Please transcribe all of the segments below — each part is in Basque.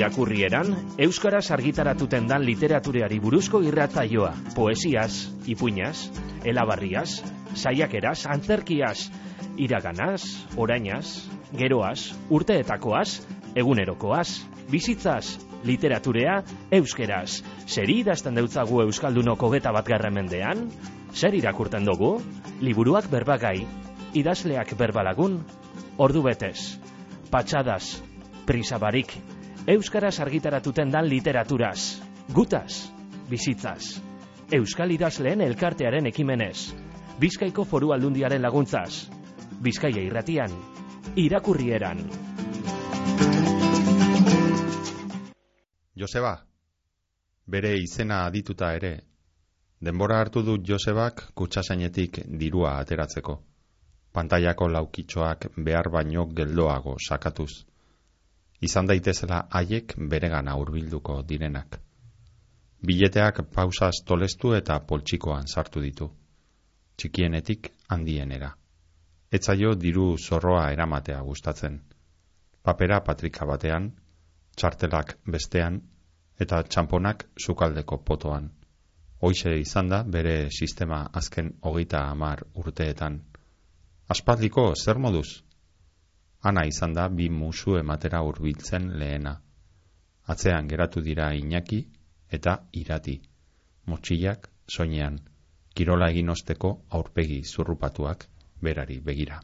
Irakurrieran, Euskaraz argitaratuten dan literatureari buruzko irratzaioa, poesiaz, ipuñaz, elabarriaz, saiakeraz, antzerkiaz, iraganaz, orainaz, geroaz, urteetakoaz, egunerokoaz, bizitzaz, literaturea, euskeraz. Zer idazten deutzagu Euskaldunoko geta bat mendean? Zer irakurten dugu? Liburuak berbagai, idazleak berbalagun, ordu betez, patxadas, prisabarik, Euskaraz argitaratuten dan literaturaz, gutaz, bizitzaz. Euskal idazleen elkartearen ekimenez, Bizkaiko foru aldundiaren laguntzaz, Bizkaia irratian, irakurrieran. Joseba, bere izena adituta ere, denbora hartu du Josebak kutsasainetik dirua ateratzeko. Pantaiako laukitxoak behar baino geldoago sakatuz izan daitezela haiek beregana hurbilduko direnak. Bileteak pausaz tolestu eta poltsikoan sartu ditu. Txikienetik handienera. Etzaio diru zorroa eramatea gustatzen. Papera patrika batean, txartelak bestean, eta txamponak sukaldeko potoan. Hoize izan da bere sistema azken hogeita amar urteetan. Aspaldiko zer moduz? Ana izan da bi musu ematera hurbiltzen lehena. Atzean geratu dira Iñaki eta Irati. Motxillak soinean, kirola egin osteko aurpegi zurrupatuak berari begira.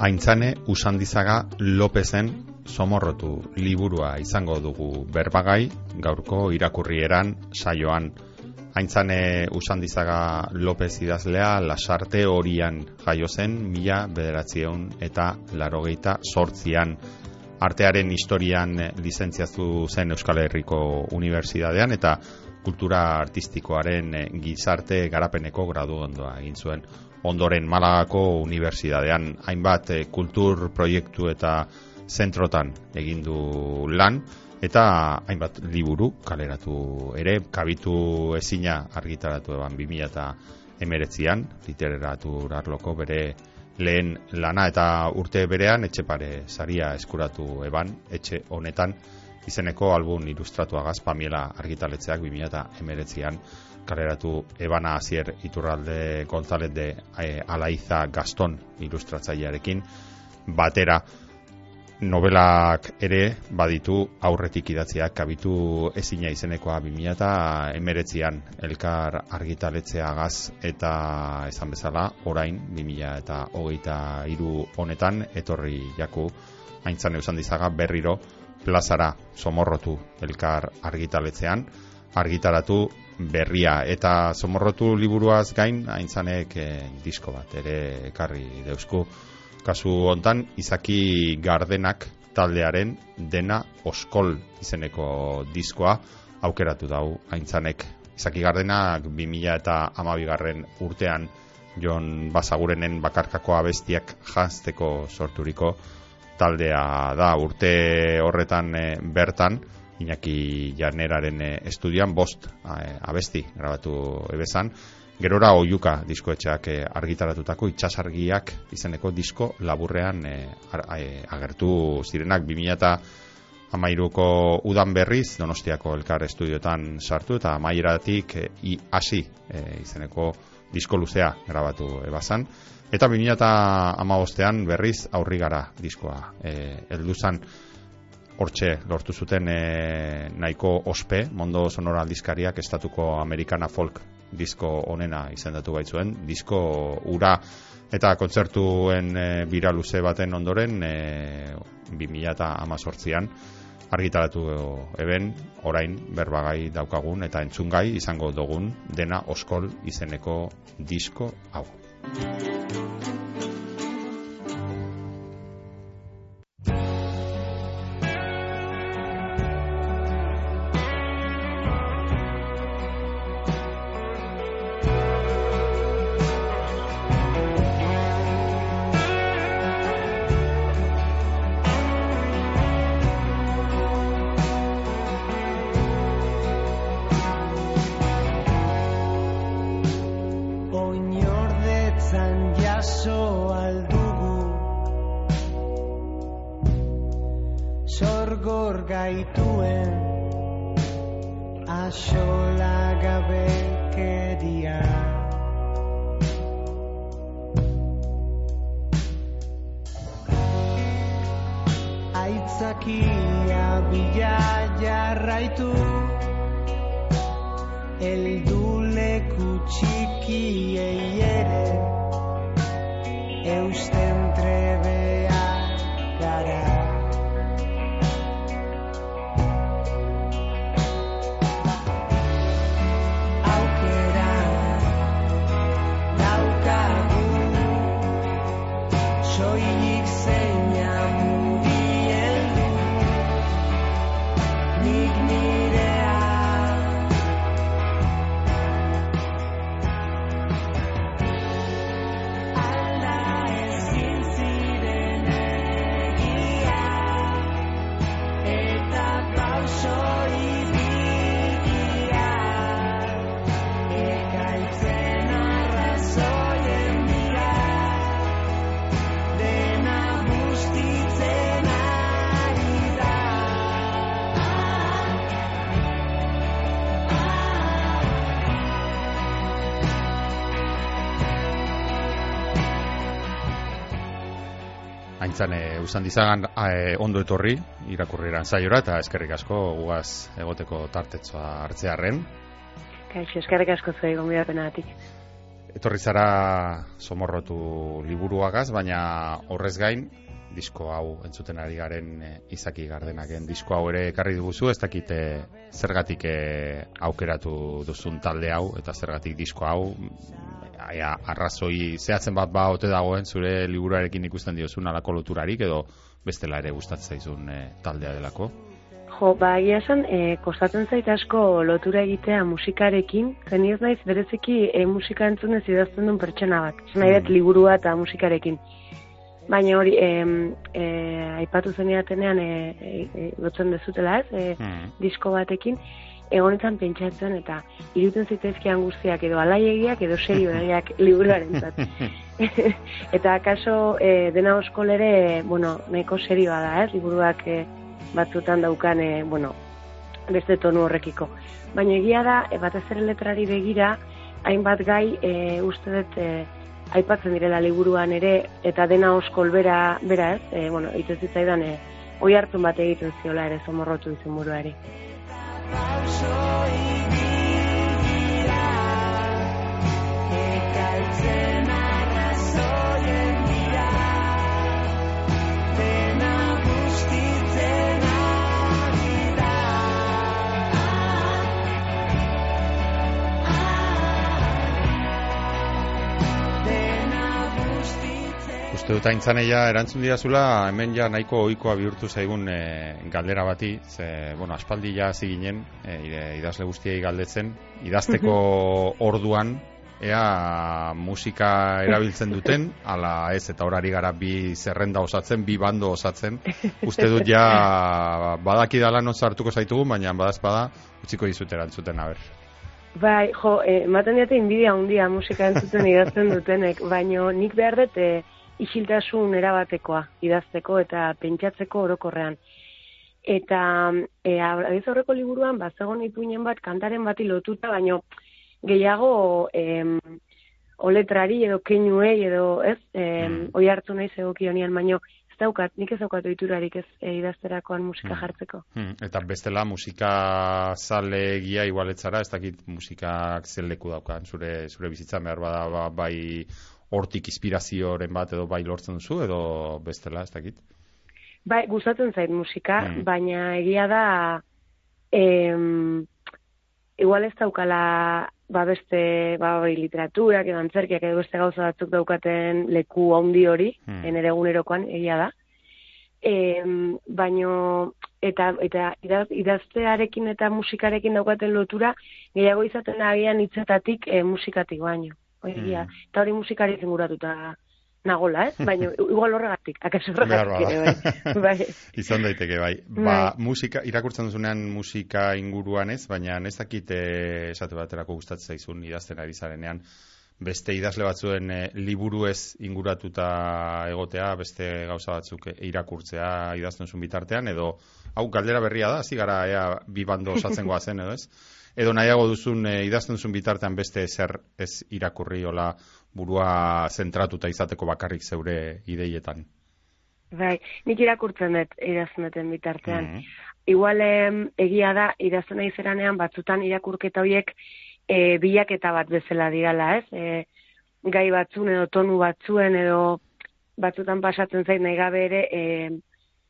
Aintzane Usandizaga Lopezen somorrotu liburua izango dugu berbagai, gaurko irakurrieran saioan. Aintzane Usandizaga Lopez idazlea lasarte horian jaio zen mila bederatzieun eta larogeita sortzian. Artearen historian lizentziazu zen Euskal Herriko Unibertsitatean eta kultura artistikoaren gizarte garapeneko gradu ondoa egin zuen ondoren Malagako Unibertsitatean hainbat eh, kultur proiektu eta zentrotan egin du lan eta hainbat liburu kaleratu ere kabitu ezina argitaratu eban 2019an literatur arloko bere lehen lana eta urte berean etxe pare saria eskuratu eban etxe honetan izeneko album ilustratuagaz Pamiela argitaletzeak 2019an kaleratu Ebana Azier Iturralde González de e, Alaiza Gaston ilustratzailearekin. Batera novelak ere baditu aurretik idatziak kabitu ezina izenekoa 2000 eta emeretzian elkar argitaletzeagaz eta esan bezala orain 2000 eta hogeita iru honetan etorri jaku haintzan eusan dizaga berriro plazara somorrotu elkar argitaletzean argitaratu berria. Eta somorrotu liburuaz gain aintzanek e, disko bat ere ekarri deusku. Kasu hontan izaki gardenak taldearen dena oskol izeneko diskoa aukeratu dau aintzanek izaki gardenak 2000 eta amabigarren urtean jon basagurenen bakarkako abestiak janzteko sorturiko taldea da. Urte horretan e, bertan Iñaki Jarneraren eh, estudioan bost eh, abesti grabatu ebezan. Gerora oiuka diskoetxeak eh, argitaratutako itxasargiak izeneko disko laburrean agertu zirenak 2000 eta amairuko udan berriz Donostiako elkar estudioetan sartu eta amaieratik i hasi izeneko disko luzea grabatu ebazan. Eta 2000 eta amabostean berriz aurri gara diskoa e, elduzan hortxe lortu zuten e, nahiko ospe, mondo sonora aldizkariak estatuko amerikana folk disko onena izendatu baitzuen, disko ura eta kontzertuen e, bira luze baten ondoren e, 2000 eta amazortzian argitaratu eben orain berbagai daukagun eta entzungai izango dugun dena oskol izeneko disko hau. Gabekeria aitzakia bila jarraitu eldu leku txikiei ere eusten Aintzane, usan dizagan eh, ondo etorri irakurrieran saiora eta eskerrik asko guaz egoteko tartetzoa hartzearren. Kaixo, eskerrik asko zuei gonbidapenatik. Etorri zara somorrotu liburuagaz, baina horrez gain, disko hau entzuten ari garen e, izaki gardenaken disko hau ere ekarri duguzu, ez dakit eh, zergatik eh, aukeratu duzun talde hau, eta zergatik disko hau, mm, ea, arrazoi zehatzen bat ba ote dagoen zure liburuarekin ikusten diozun alako loturarik, edo bestela ere gustatzen zaizun eh, taldea delako. Jo, ba, egia esan, e, kostatzen zait asko lotura egitea musikarekin, zen ez naiz bereziki e, musika entzunez idazten duen pertsona bat. Ez nahi dut Mm. liburua eta musikarekin. Baina hori, e, e, aipatu zeniatenean e, e, e, lotzen dezutela ez, e, Hmm. disko batekin, egonetan pentsatzen eta iruten zitezkian guztiak edo alaiegiak edo serioegiak liburuaren zat. eta akaso e, dena oskol ere, bueno, nahiko serioa da, ez, liburuak e, batzutan daukan, e, bueno, beste tonu horrekiko. Baina egia da, e, batez ere letrari begira, hainbat gai e, uste dut e, aipatzen direla liburuan ere, eta dena oskol bera, bera ez, e, bueno, egiten zitzaidan, e, oi hartzun bat egiten ziola ere zomorrotu izan buruari. I'm sorry. Uste dut aintzaneia erantzun didazula, hemen ja nahiko ohikoa bihurtu zaigun e, galdera bati, ze, bueno, aspaldi ja hasi ginen, e, idazle guztiei galdetzen, idazteko orduan, ea musika erabiltzen duten, ala ez, eta horari gara bi zerrenda osatzen, bi bando osatzen, uste dut ja badaki dala non sartuko zaitugu, baina badazpada, utziko dizut erantzuten, a ber. Bai, jo, eh, ematen diate inbidia handia musika entzuten idazten dutenek, baino nik behar dut eh, isiltasun erabatekoa idazteko eta pentsatzeko orokorrean. Eta eh, abiz horreko liburuan, bat zegoen ipuinen bat, kantaren bati lotuta, baino gehiago em, oletrari edo keinuei edo ez, em, Mm. oi hartu nahi zegokionian, baino daukat, nik ez daukat oiturarik ez eh, idazterakoan musika Mm. jartzeko. Hmm, eta bestela musika zalegia igualetzara, ez dakit musikak zen leku daukan zure, zure bizitzan behar bada ba, bai hortik inspirazioren bat edo bai lortzen duzu edo bestela, ez dakit. Bai, gustatzen zait musika, Mm. baina egia da em, igual ez daukala ba beste ba hori literaturak edo antzerkiak edo beste gauza batzuk daukaten leku handi hori, Mm. mm. egunerokoan egia da. Em, baino eta eta idaz, idaztearekin eta musikarekin daukaten lotura gehiago izaten agian hitzetatik e, musikatik baino. Hori egia. Mm. Eta hori musikari zinguratuta nagola, ez? Baina igual horregatik, akaso horregatik ere, bada. bai. bai. Izan daiteke bai. Ba, Bai. musika, irakurtzen duzunean musika inguruan ez, baina ez dakit eh, esate baterako gustatzen zaizun idazten ari zarenean, beste idazle batzuen e, liburu ez inguratuta egotea, beste gauza batzuk irakurtzea idazten zuen bitartean, edo hau galdera berria da, hasi gara ea bi bando osatzen goazen, edo ez? Edo nahiago duzun e, idazten zuen bitartean beste zer ez irakurri hola burua zentratuta izateko bakarrik zeure ideietan. Bai, nik irakurtzen dut idazten duten bitartean. Mhm. Igual em, egia da idazten nahi zeranean batzutan irakurketa horiek e, bilaketa bat bezala dirala, ez? E, gai batzun edo tonu batzuen edo batzutan pasatzen zait nahi gabe ere e,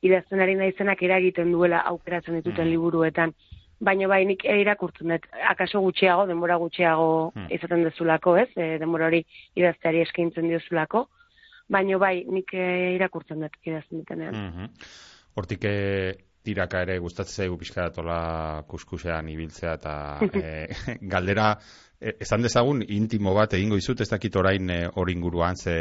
idazten ari naizenak eragiten duela aukeratzen dituten Mhm. liburuetan. Baina bai, nik irakurtzen dut, akaso gutxiago, denbora gutxiago Mhm. izaten dezulako, ez? E, denbora hori idazteari eskaintzen diozulako. Baina bai, nik e, irakurtzen dut idazten dutenean. Mhm. Hortik eh, tiraka ere gustatzen zaigu pixka datola kuskusean ibiltzea eta eh, galdera eh, esan dezagun intimo bat egingo izut ez dakit orain eh, hori inguruan ze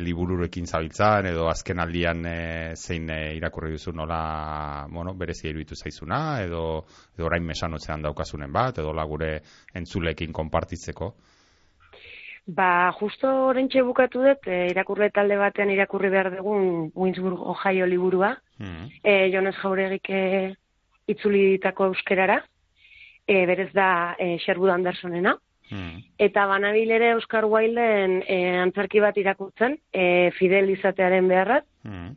libururekin zabiltzan edo azken aldian eh, zein eh, irakurri duzu nola bueno, berezia iruditu zaizuna edo, edo orain mesanotzean daukazunen bat edo gure entzulekin konpartitzeko Ba, justo orentxe bukatu dut, e, irakurle talde batean irakurri behar dugun Winsburg Ohio liburua, Mhm. e, Jones Jauregik e, itzuli ditako euskerara, e, berez da e, Sherwood Andersonena, Mhm. eta banabil ere Oscar Wilden e, antzerki bat irakurtzen, e, fidel izatearen beharraz, Mhm.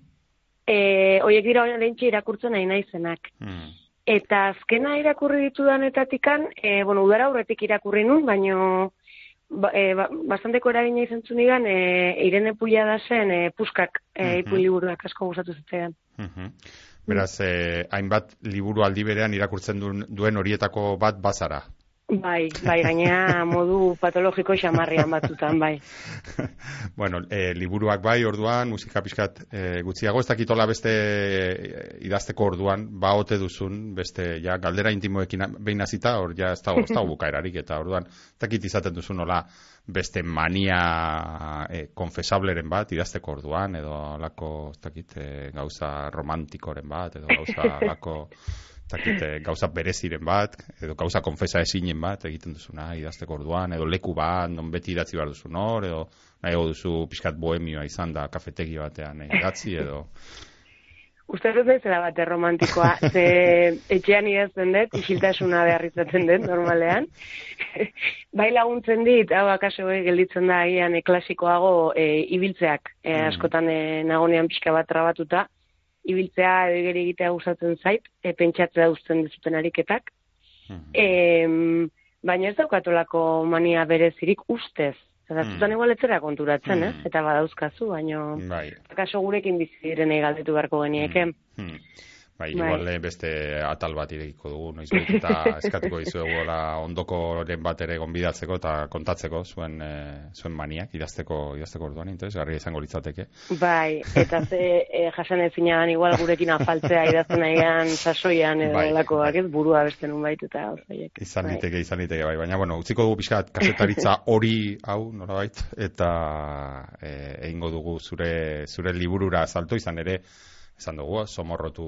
e, oiek dira orentxe irakurtzen nahi naizenak. Mhm. Eta azkena irakurri ditudanetatikan, e, bueno, udara aurretik irakurri nun, baino ba, e, ba, bastanteko eragina izan zunigan, e, Irene Pullada zen e, puskak e, Mhm. ipuin liburuak asko gustatu zitzaidan. Mhm. Beraz, eh, hainbat liburu aldi berean irakurtzen duen horietako bat bazara. Bai, bai, gainea modu patologiko xamarrian batzutan, bai. bueno, eh, liburuak bai orduan, musika pixkat eh, gutxiago, ez dakitola beste eh, idazteko orduan, ba ote duzun, beste, ja, galdera intimoekin behin hasita, hor ja ez dago, ez dago bukaerarik, eta orduan, ez dakit izaten duzun nola beste mania eh, konfesableren bat idazteko orduan, edo lako, ez dakit, eh, gauza romantikoren bat, edo gauza lako, dakit, eh, gauza bereziren bat, edo gauza konfesa esinen bat egiten duzuna idazteko orduan, edo leku bat, non beti idatzi behar duzun hor, edo nahiago duzu pixkat bohemioa izan da kafetegi batean eh, idatzi, edo... Uste dut bezala bate romantikoa, ze etxean idazten dut, isiltasuna behar izaten dut, normalean. bai laguntzen dit, hau akaso eh, gelditzen da agian e, klasikoago e, ibiltzeak, e, askotan e, nagonean pixka bat trabatuta, ibiltzea edo egeri egitea gustatzen zait, e, pentsatzea uzten dizuten ariketak. Mhm. Em, baina ez daukatolako mania berezirik ustez. Eta Mm. zutan igual etzera konturatzen, ez? Mm. Eta badauzkazu, baino... Bai. Akaso gurekin bizi direnei galdetu beharko genieke. Hmm. Bai, Bai. igual beste atal bat irekiko dugu, noiz eta eskatuko dizuegola ondokoren bat ere gonbidatzeko eta kontatzeko zuen eh, zuen maniak idazteko idazteko orduan, interes, garri izango litzateke. Bai, eta ze e, jasan ezina dan igual gurekin afaltzea idazten nahian sasoian edo Bai, lakoak, bai. ez burua beste nunbait eta osaiek. Izan Bai. liteke, izan liteke, bai. Baina, bueno, utziko dugu pixkat kasetaritza hori hau, nolabait, eta eh, egingo dugu zure, zure liburura salto izan ere, esan dugu, somorrotu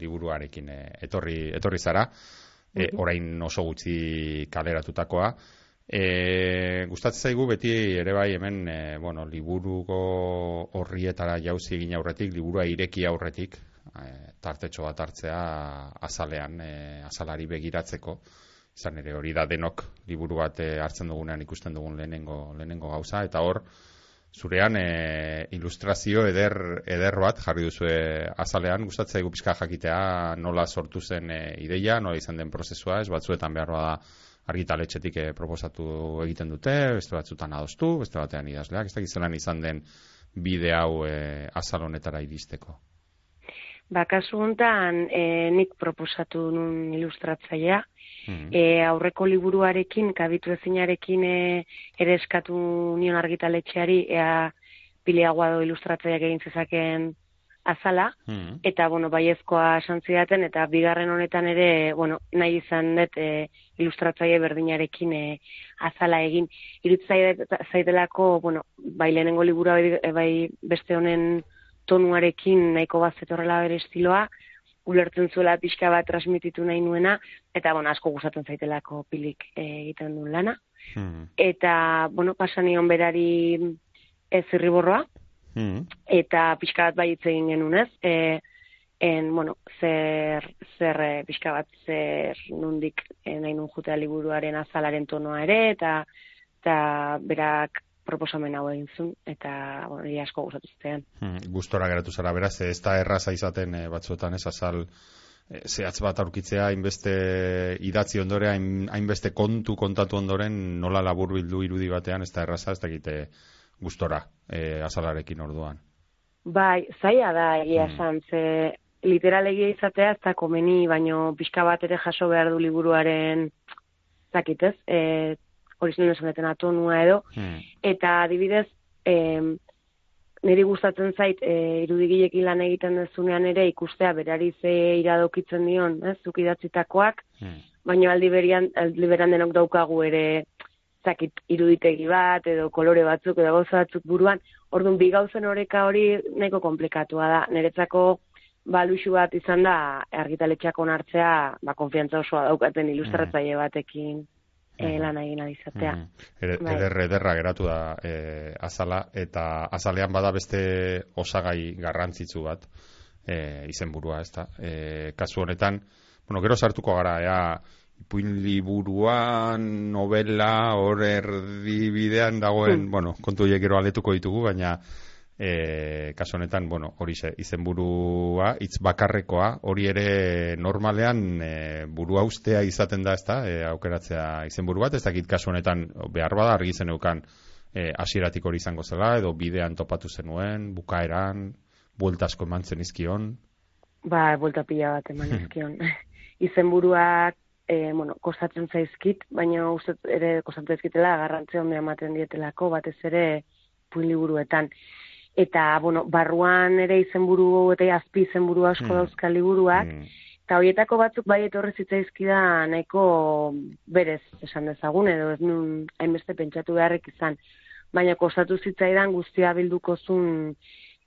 liburuarekin eh, etorri, etorri zara, eh, orain oso gutxi kaleratutakoa. E, gustatzen zaigu beti ere bai hemen e, bueno, liburuko horrietara jauzi egin aurretik, liburua ireki aurretik, e, tartetxo bat hartzea azalean, e, azalari begiratzeko, izan ere hori da denok liburu bat e, hartzen dugunean ikusten dugun lehenengo, lehenengo gauza, eta hor, zurean e, ilustrazio eder, eder bat jarri duzu azalean, gustatzen zaigu pixka jakitea nola sortu zen e, ideia, nola izan den prozesua, ez batzuetan behar da argitaletxetik eh, proposatu egiten dute, beste batzutan adostu, beste batean idazleak, ez dakit zelan izan den bide hau eh, azal honetara iristeko. Ba, kasu honetan e, nik proposatu nun ilustratzailea, Mhm. e, aurreko liburuarekin, kabitu ezinarekin e, ere eskatu nion argitaletxeari, ea piliagoa do ilustratzaileak egin zezaken azala, Mhm. eta, bueno, baiezkoa esan zidaten, eta bigarren honetan ere, bueno, nahi izan dut e, ilustratzaile berdinarekin e, azala egin. Iruditzen zaitelako, bueno, bai lehenengo libura bai, bai beste honen tonuarekin nahiko bat zetorrela bere estiloa, ulertzen zuela pixka bat transmititu nahi nuena, eta bueno, asko gustatzen zaitelako pilik e, egiten duen lana. Hmm. eta, bueno, pasanion berari ez zirriborroa, Hmm. eta pixka bat bai egin genuen, ez? E, en, bueno, zer, zer e, pixka bat, zer nundik nahi nun jutea liburuaren azalaren tonoa ere, eta, eta berak proposamen hau egin zuen, eta, bueno, niri asko gustatu zitean. Hmm, gustora geratu zara, beraz, ez da erraza izaten eh, batzuetan ez azal eh, zehatz bat aurkitzea, hainbeste idatzi ondore, hain, hainbeste kontu kontatu ondoren nola labur bildu irudi batean, ez da erraza, ez dakite gustora eh, azalarekin orduan. Bai, zaila da egia Mm. esan, ze literal egia izatea ez da komeni, baino pixka bat ere jaso behar du liburuaren, zakit ez, e, hori zen esan deten atonua edo, Hmm. eta adibidez, em, niri gustatzen zait, e, irudigilekin lan egiten dezunean ere ikustea berari ze iradokitzen dion, ez, zuk idatzitakoak, Hmm. baina aldi berian, aldi beran denok daukagu ere zakit iruditegi bat edo kolore batzuk edo gauza batzuk buruan, orduan bi gauzen oreka hori nahiko komplikatua da. Niretzako ba luxu bat izan da argitaletxeak onartzea, ba konfiantza osoa daukaten ilustratzaile batekin e, lan egin alizatea. Mhm. Ere, Bai. eder, ederra geratu da e, azala, eta azalean bada beste osagai garrantzitsu bat, e, izenburua, ez da. E, kasu honetan, bueno, gero sartuko gara, ea, ipuin liburuan, novela, hor erdibidean dagoen, Hmm. bueno, kontu gero aletuko ditugu, baina e, kasu honetan, bueno, hori ze, izenburua, hitz bakarrekoa, hori ere normalean e, burua ustea izaten da, ezta, e, aukeratzea izenburu bat, ez dakit kasu honetan behar bada argi zeneukan e, hasieratik hori izango zela, edo bidean topatu zenuen, bukaeran, bueltasko eman zenizkion. Ba, buelta pila bat eman izkion. Izenburuak, e, bueno, kostatzen zaizkit, baina uste ere kostatzen zaizkitela garrantzia ondia ematen dietelako, batez ere puin liburuetan. Eta, bueno, barruan ere izenburu eta azpi izenburu asko Hmm. dauzka liburuak, Mm, eta horietako batzuk bai etorri zitzaizkida nahiko berez esan dezagun, edo ez nun hainbeste pentsatu beharrik izan. Baina kostatu zitzaidan guztia bilduko zun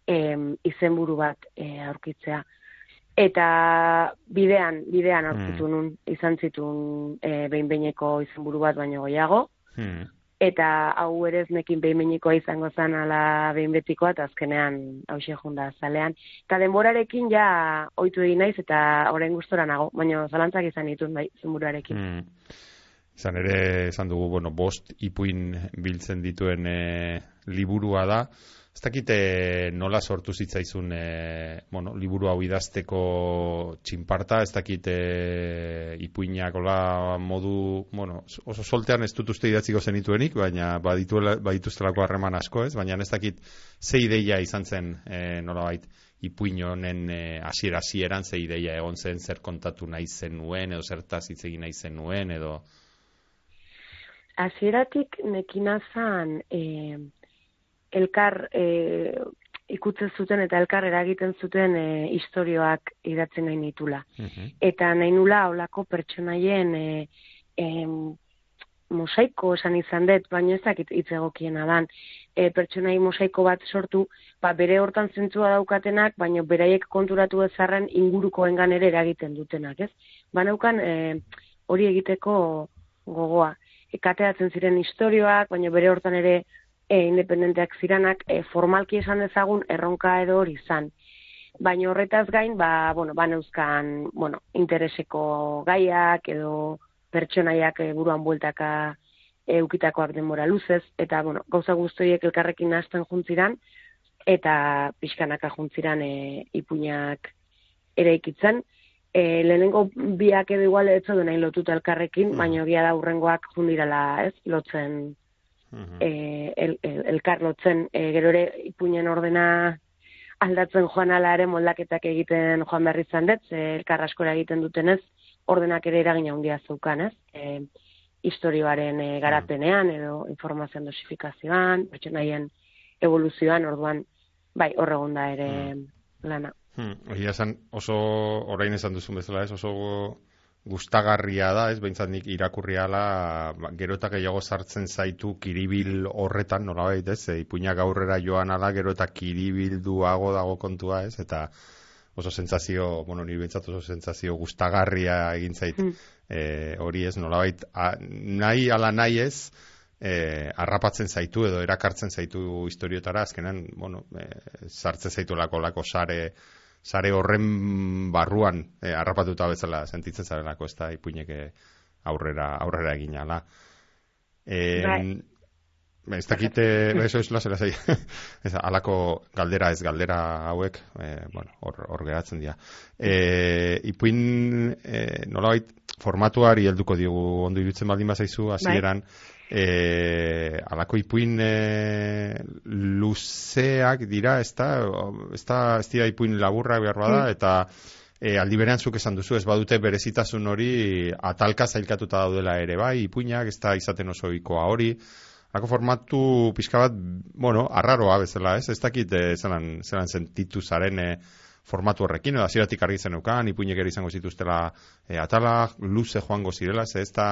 em, izenburu bat e, aurkitzea. Eta bidean, bidean aurkitu Mm. nun, izan zitun e, behin-behineko izenburu bat baino goiago, mm, eta hau ere ez nekin behin-behinekoa izango zen ala behin betikoa, eta azkenean hause junda zalean. Eta denborarekin ja ohitu egin naiz, eta orain gustora nago, baina zalantzak izan ditun bai, izenburuarekin. mm. Izan ere, esan dugu, bueno, bost ipuin biltzen dituen e, liburua da. Ez dakite nola sortu zitzaizun e, bueno, liburu hau idazteko txinparta, ez dakite ipuinak ola modu, bueno, oso soltean ez dut uste idatziko zenituenik, baina badituela, badituztelako harreman asko, ez? Baina ez dakit ze ideia izan zen e, nolabait ipuin honen e, hasiera hasieran ze ideia egon zen zer kontatu nahi zenuen edo zertaz hitz egin nahi zenuen edo Hasieratik nekina zan e, elkar e, ikutzen zuten eta elkar eragiten zuten e, istorioak idatzen nahi nitula. Mhm. Eta nahi nula olako pertsonaien e, em, mosaiko esan izan dut, baina ez dakit hitz egokiena dan. E, pertsonai mosaiko bat sortu, ba, bere hortan zentzua daukatenak, baina beraiek konturatu ezarren ingurukoengan ere eragiten dutenak, ez? Banaukan e, hori egiteko gogoa. E, kateatzen ziren istorioak, baina bere hortan ere e, independenteak ziranak, e, formalki esan dezagun erronka edo hori izan. Baina horretaz gain, ba, bueno, ba neuzkan, bueno, intereseko gaiak edo pertsonaiak e, buruan bueltaka e, ukitakoak denbora luzez, eta, bueno, gauza guztoiek elkarrekin hasten juntziran, eta pixkanaka juntziran e, ipuinak eraikitzen. E, lehenengo biak edo igual ez zauden nahi lotuta elkarrekin, Mhm. baina egia da urrengoak jundirala, ez, lotzen, Mhm. e, el, el, lotzen, e, gero ere ipuinen ordena aldatzen joan ala moldaketak egiten joan behar izan dut, ze elkar askora egiten dutenez, ordenak ere eragina handia zeukan, ez? E, historioaren e, garapenean edo informazioan dosifikazioan, pertsonaien evoluzioan, orduan, bai, horregon da ere lana. Hmm, esan oso orain esan duzun bezala, ez? Oso gustagarria da, ez? Behintzat nik irakurri ala, ba, gero eta gehiago sartzen zaitu kiribil horretan, nolabait, ez? E, ipuinak aurrera joan ala, gero eta kiribilduago dago kontua, ez? Eta oso sentsazio, bueno, nire bentsat oso sentsazio gustagarria egin zait Mm. e, hori ez, nolabait, a, nahi ala nahi ez, e, arrapatzen zaitu edo erakartzen zaitu historiotara, azkenan, bueno, e, sartzen zaitu lako, lako sare, sare horren barruan e, harrapatuta bezala sentitzen zarelako, ez da, ipuinek e, aurrera, aurrera egin ala. E, Bai. Ez dakit, eh, eso es lasera zei. ez, alako galdera ez galdera hauek, eh, bueno, hor, hor geratzen dira. Eh, ipuin, eh, nolabait, formatuari helduko digu ondo irutzen baldin bazaizu, hasieran, eh, alako ipuin eh, luzeak dira, ez da, ez da, ez dira ipuin laburrak behar bada, eta e, aldi berean zuk esan duzu, ez badute berezitasun hori atalka zailkatuta daudela ere bai, ipuinak, ez da izaten oso ikoa hori, Hako formatu pixka bat, bueno, arraroa bezala, ez? Ez dakit eh, zelan, zelan sentitu zaren eh, formatu horrekin, edo hasieratik argi zeneukan, ipuinek ere izango zituztela eh, atala, luze joango zirela, ze ez da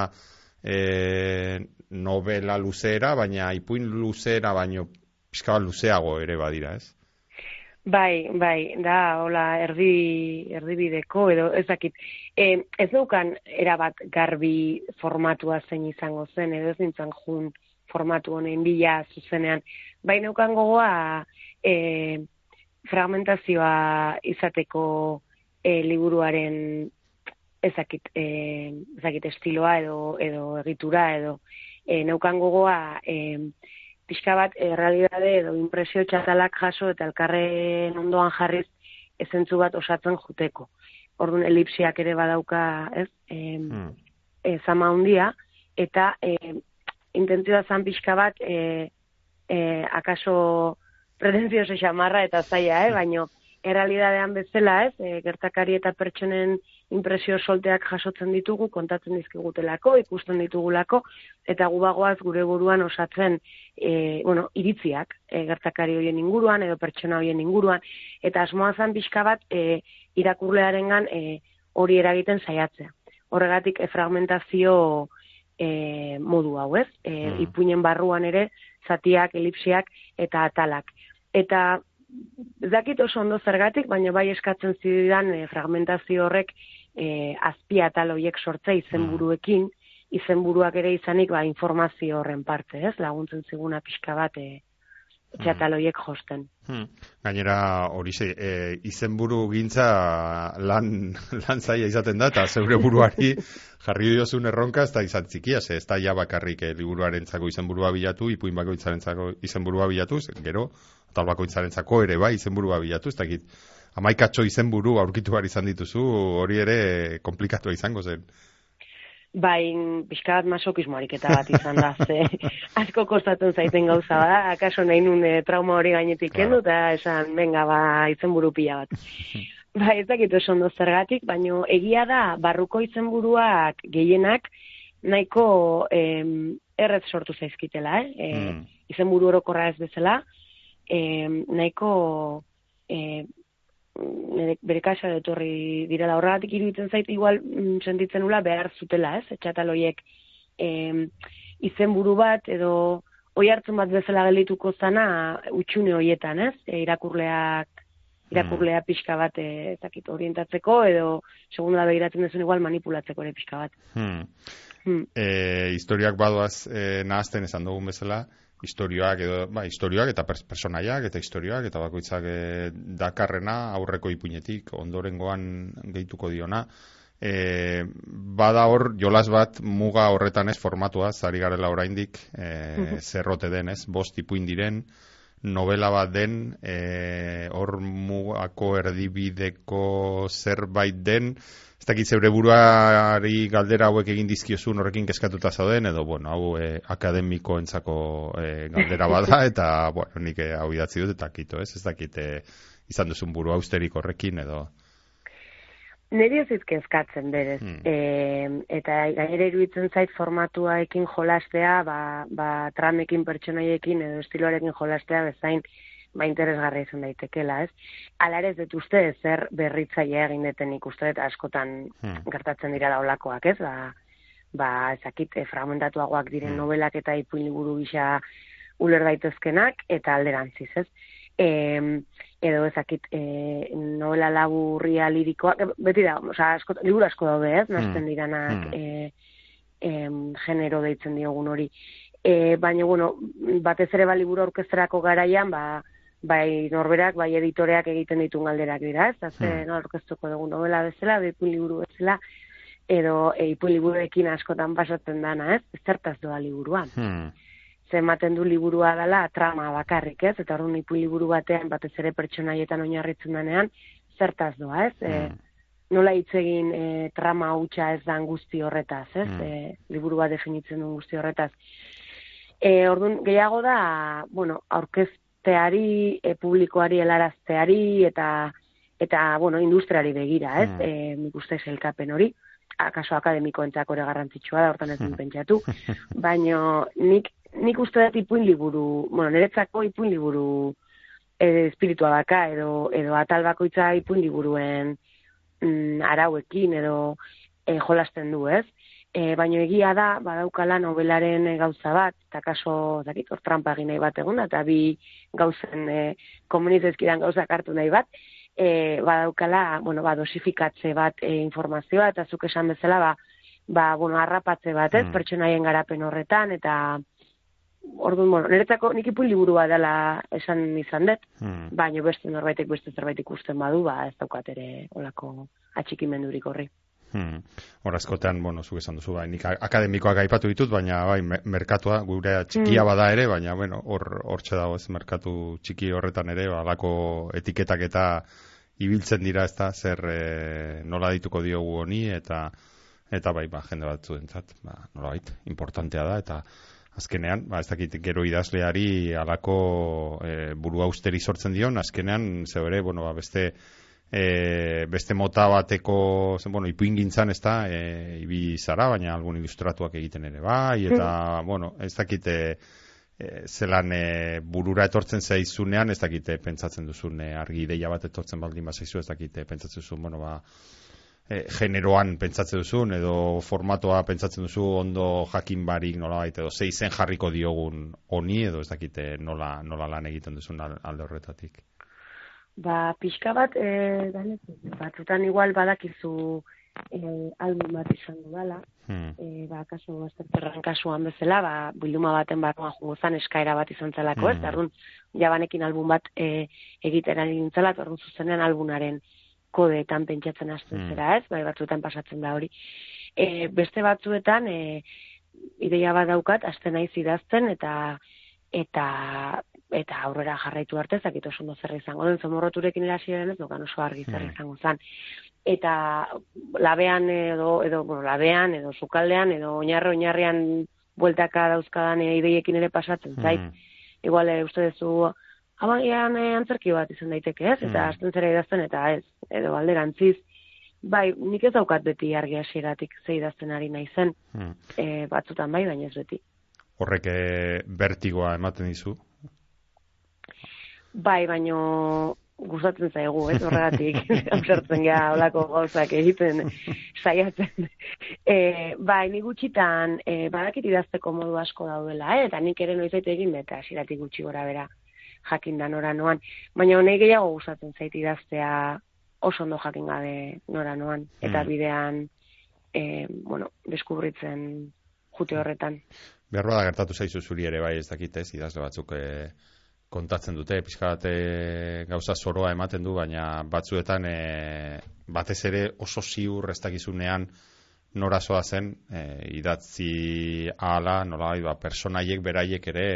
eh, novela luzera, baina ipuin luzera, baino pixka luzeago ere badira, ez? Bai, bai, da, hola, erdi, erdibideko, edo ez dakit. E, ez dukan erabat garbi formatua zein izango zen, edo ez nintzen jun formatu honen bila zuzenean. Bai neukan gogoa e, fragmentazioa izateko e, liburuaren ezakit, e, ezakit estiloa edo, edo egitura edo e, neukan gogoa e, pixka bat errealidade edo impresio txatalak jaso eta elkarren ondoan jarriz ezentzu bat osatzen juteko. Orduan elipsiak ere badauka, ez? E, Hmm. e, zama handia eta e, intentzioa zan pixka bat e, e, akaso pretenzioso xamarra eta zaila, eh? baino errealidadean bezala, ez? E, gertakari eta pertsonen impresio solteak jasotzen ditugu, kontatzen dizkigutelako, ikusten ditugulako, eta gu bagoaz gure buruan osatzen e, bueno, iritziak e, gertakari horien inguruan edo pertsona horien inguruan, eta asmoa zan pixka bat e, irakurlearengan e, hori eragiten saiatzea. Horregatik e, fragmentazio e, modu hau, ez? E, Mm. Ipuinen barruan ere zatiak, elipsiak eta atalak. Eta ez dakit oso ondo zergatik, baina bai eskatzen zidan e, fragmentazio horrek e, azpi atal horiek sortzea izenburuekin, izenburuak ere izanik ba, informazio horren parte, ez? Laguntzen ziguna pixka bat e, txatal horiek josten. Hmm. Gainera, hori ze, e, izenburu gintza lan, lan zaila izaten da, eta zeure buruari jarri diozun erronka, ez da izan txikia, ze ez da ja bakarrik e, liburuaren zako izenburua bilatu, ipuin bakoitzaren zako izenburua bilatu, gero, tal bakoitzaren zako ere bai izenburua bilatu, ez dakit, amaikatxo izenburu aurkitu behar izan dituzu, hori ere komplikatua izango zen. Bai, pixka bat masokismo ariketa bat izan da, ze asko kostatzen zaiten gauza bada, akaso nahi nun eh, trauma hori gainetik kendu, eta esan, venga, ba, izenburu pila bat. Ba, ez dakit oso ondo zergatik, baino egia da, barruko izenburuak gehienak nahiko em, errez sortu zaizkitela, eh? E, Hmm. izenburu orokorra ez bezala, em, nahiko e, nire, bere kasua etorri direla horregatik iruditzen zait igual mm, sentitzen nula behar zutela, ez? Etxataloiek em, izenburu bat edo oi hartzen bat bezala geldituko zana utxune hoietan, ez? E, irakurleak irakurlea pixka bat e, orientatzeko edo segunda begiratzen duzun igual manipulatzeko ere pixka bat. Hmm. Hmm. e, historiak badoaz e, nahazten esan dugun bezala, historioak edo, ba, historioak eta pers personaiak eta historioak eta bakoitzak e, dakarrena aurreko ipuinetik ondorengoan gehituko diona. E, bada hor jolas bat muga horretan ez formatua, zari garela oraindik e, zerrote den ez, bost ipuin diren, novela bat den, e, hor mugako erdibideko zerbait den, ez dakit zeure buruari galdera hauek egin dizkiozun horrekin keskatuta zauden, edo, bueno, hau e, akademikoentzako e, galdera bada, eta, bueno, nik e, hau idatzi dut, eta kito, ez? Ez dakit e, izan duzun buru austerik horrekin, edo... Neri ez izke eskatzen berez. Hmm. E, eta gainera iruditzen zait formatuaekin jolastea, ba, ba tramekin pertsonaiekin edo estiloarekin jolastea bezain ba interesgarria izan daitekela, ez? Hala ere ez dut uste zer berritzailea egin deten ikuste askotan Hmm. gertatzen dira laulakoak, ez? Ba, ba ezakit, eh, fragmentatuagoak diren Hmm. novelak eta ipuin liburu gisa uler daitezkenak eta alderantziz, ez? e, edo ezakit e, novela laburria lirikoak, beti da, osea, asko, liburu asko daude, ez, nazten Mm. diranak Mm. e, em, genero deitzen diogun hori. E, baina, bueno, batez ere ba liburu aurkezterako garaian, ba, bai norberak, bai editoreak egiten ditun galderak dira, ez? Ze, Hmm. no, aurkeztuko dugu novela bezala, ipuin liburu bezala, edo e, ipuin liburuekin askotan pasatzen dana, ez? Zertaz doa liburuan. Hmm. Ze ematen du liburua dela trama bakarrik, ez? Eta orduan ipuin liburu batean, batez ere pertsonaietan oinarritzen denean, zertaz doa, ez? E, Hmm. nola hitz egin e, trama hutsa ez da guzti horretaz, ez? Mm. E, liburu bat definitzen duen guzti horretaz. E, orduan, gehiago da, bueno, aurkezteari, e, publikoari helarazteari eta eta bueno, industriari begira, ez? Mm. E, nik uste elkapen hori, akaso akademikoentzako ere garrantzitsua da, hortan ez dut pentsatu, baino nik nik uste dut ipuin liburu, bueno, niretzako ipuin liburu e, espiritua daka edo edo atal bakoitza ipuin liburuen mm, arauekin edo e, jolasten du, ez? E, baino egia da, badaukala nobelaren gauza bat, eta kaso, dakit, hor trampa egin nahi bat egun, eta bi gauzen e, komunitezkidan gauzak hartu nahi bat, e, badaukala, bueno, ba, dosifikatze bat e, informazioa, eta zuk esan bezala, ba, ba, bueno, harrapatze bat, ez, Mm. pertsonaien garapen horretan, eta Orduan, bueno, niretzako nik ipuin liburua dela esan izan dut, Hmm. baina beste norbaitek beste zerbait ikusten badu, ba ez daukat ere olako atxikimendurik horri. Hmm. Hor askotean, bueno, zuk esan duzu, bai, nik akademikoak aipatu ditut, baina bai, me- merkatua gure txikia Mm. bada ere, baina bueno, hor hortxe dago ez merkatu txiki horretan ere, ba, halako etiketak eta ibiltzen dira, ezta, zer e, nola dituko diogu honi eta eta bai, ba, jende batzuentzat, ba, nolabait, importantea da eta azkenean, ba, ez dakit gero idazleari halako e, buru austeri sortzen dion, azkenean zeu ere, bueno, ba, beste e, beste mota bateko, zen, bueno, ipuin gintzan ez da, e, ibi zara, baina algun ilustratuak egiten ere bai, eta, bueno, ez dakite e, zelan e, burura etortzen zaizunean, ez dakite pentsatzen duzun e, argi ideia bat etortzen baldin bazaizu, ez dakite pentsatzen duzun, bueno, ba, e, generoan pentsatzen duzun, edo formatoa pentsatzen duzu ondo jakin barik nolabait, edo ze izen jarriko diogun honi, edo ez dakite nola, nola lan egiten duzun al- alde horretatik. Ba, pixka bat, e, danez, batzutan igual badakizu e, album bat izan dudala, Hmm. e, ba, kasu, esterterran kasuan bezala, ba, bilduma baten barruan jungo zan eskaera bat izan zelako, ez? Mhm. Arrun, jabanekin album bat e, egiten ari nintzela, orduan zuzenean albunaren kodeetan pentsatzen hasten Mhm. zera, ez? Bai, batzuetan pasatzen da hori. E, beste batzuetan, e, ideia bat daukat, hasten naiz idazten, eta eta eta aurrera jarraitu arte, oso ondo zer izango den, zomorroturekin erasiaren ez, dokan oso argi zer Mhm. izango zan. Eta labean edo, edo bueno, labean, edo sukaldean, edo oinarro oinarrian bueltaka dauzkadan e, ideiekin ere pasatzen, zait. Hmm. Igual, e, uste duzu, amagian e, antzerki bat izan daiteke, ez? Eta Mm. hasten zera idazten, eta ez, edo alderantziz. Bai, nik ez daukat beti argi hasieratik ze idazten ari naizen, Hmm. e, batzutan bai, baina ez beti. Horrek e, bertigoa ematen dizu. Bai, baino gustatzen zaigu, ez horregatik, ausartzen gea olako gauzak egiten saiatzen. E, bai, ni gutxitan e, badakit idazteko modu asko daudela, eh? eta nik ere noizait egin beta hasieratik gutxi gora bera jakin da nora noan. Baina honei gehiago gustatzen zait idaztea oso ondo jakin gabe nora noan, eta Mm. bidean, e, bueno, deskubritzen jute horretan. Behar bada gertatu zaizu zuri ere bai ez dakit ez, idazle batzuk e, kontatzen dute, pixka bat e, gauza zoroa ematen du, baina batzuetan e, batez ere oso ziur ez dakizunean nora zoa zen e, idatzi ahala, nola ba, personaiek beraiek ere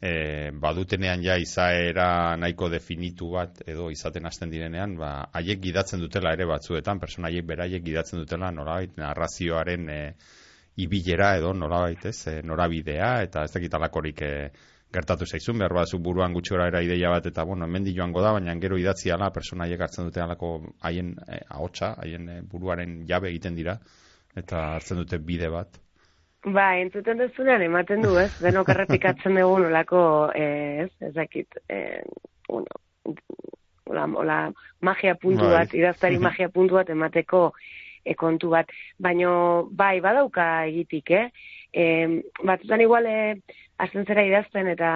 e, badutenean ja izaera nahiko definitu bat edo izaten hasten direnean, ba, haiek gidatzen dutela ere batzuetan, personaiek beraiek gidatzen dutela nolabait narrazioaren e, ibilera edo nolabait ez, e, norabidea eta ez dakit alakorik e, gertatu zaizun, behar bazu buruan gutxi gora era ideia bat eta bueno, hemendik joango da, baina gero idatzi ala personaiek hartzen dute alako haien e, ahotsa, haien e, buruaren jabe egiten dira eta hartzen dute bide bat. Ba, entzuten duzunean ematen du, ez? Denok errepikatzen dugu nolako, eh, ez, ez dakit, eh, bueno, ola, ola magia puntu Bai. bat, idaztari magia puntu bat emateko e, kontu bat. Baino, bai, badauka egitik, eh? E, batzutan igual, eh, azten zera idazten eta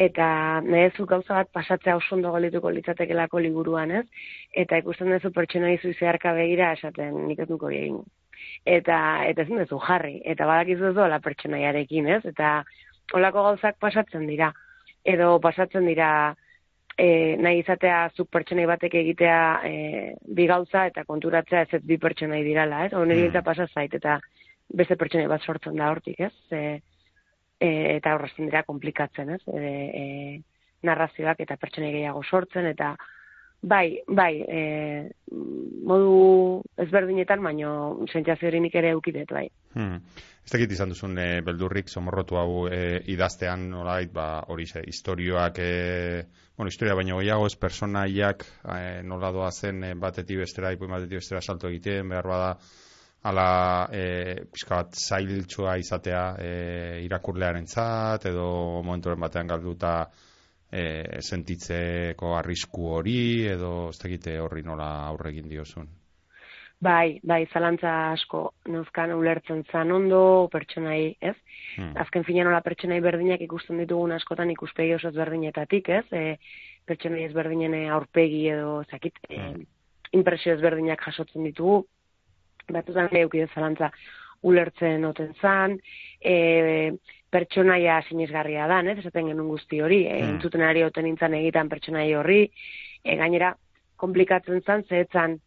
eta duzu gauza bat pasatzea oso ondo galituko litzatekelako liburuan, ez? Eta ikusten duzu pertsona izu zeharka begira esaten nik ez nuko hori egin. Eta, eta ezin duzu jarri, eta badakizu ez dola pertsonaiarekin, ez? Eta olako gauzak pasatzen dira. Edo pasatzen dira e, nahi izatea zuk pertsonai batek egitea e, bi gauza eta konturatzea ez ez bi pertsonai dirala, ez? Oneri Mm. mm. pasa zait eta beste pertsonai bat sortzen da hortik, ez? E, e, eta horrezten dira komplikatzen, ez? E, e, narrazioak eta pertsonai gehiago sortzen eta bai, bai, e, modu ezberdinetan, baino sentsazio hori nik ere eukidet, bai. Hmm. Ez dakit izan duzun e, beldurrik somorrotu hau e, idaztean nolait, ba, hori ze, historioak, e, bueno, historia baino gehiago ez personaiak e, nola doa zen e, batetik bestera, ipuin batetik bestera salto egiten, behar bada, ala e, pixka bat zailtsua izatea e, irakurlearen edo momenturen batean galduta e, sentitzeko arrisku hori, edo ez dakite horri nola aurre egin diozun. Bai, bai, zalantza asko neuzkan ulertzen zan ondo pertsonai, ez? Hmm. Azken finean nola pertsonai berdinak ikusten ditugun askotan ikuspegi oso ezberdinetatik, ez? E, pertsonai ezberdinen aurpegi edo, zakit, e, Mm. impresio ezberdinak jasotzen ditugu, batzutan eukide zalantza ulertzen oten zan, e, pertsonaia sinesgarria dan, ez? Esaten genuen guzti hori, e, Mm. entzuten ari oten nintzen egiten pertsonai horri, e, gainera, komplikatzen zan, zehetzan,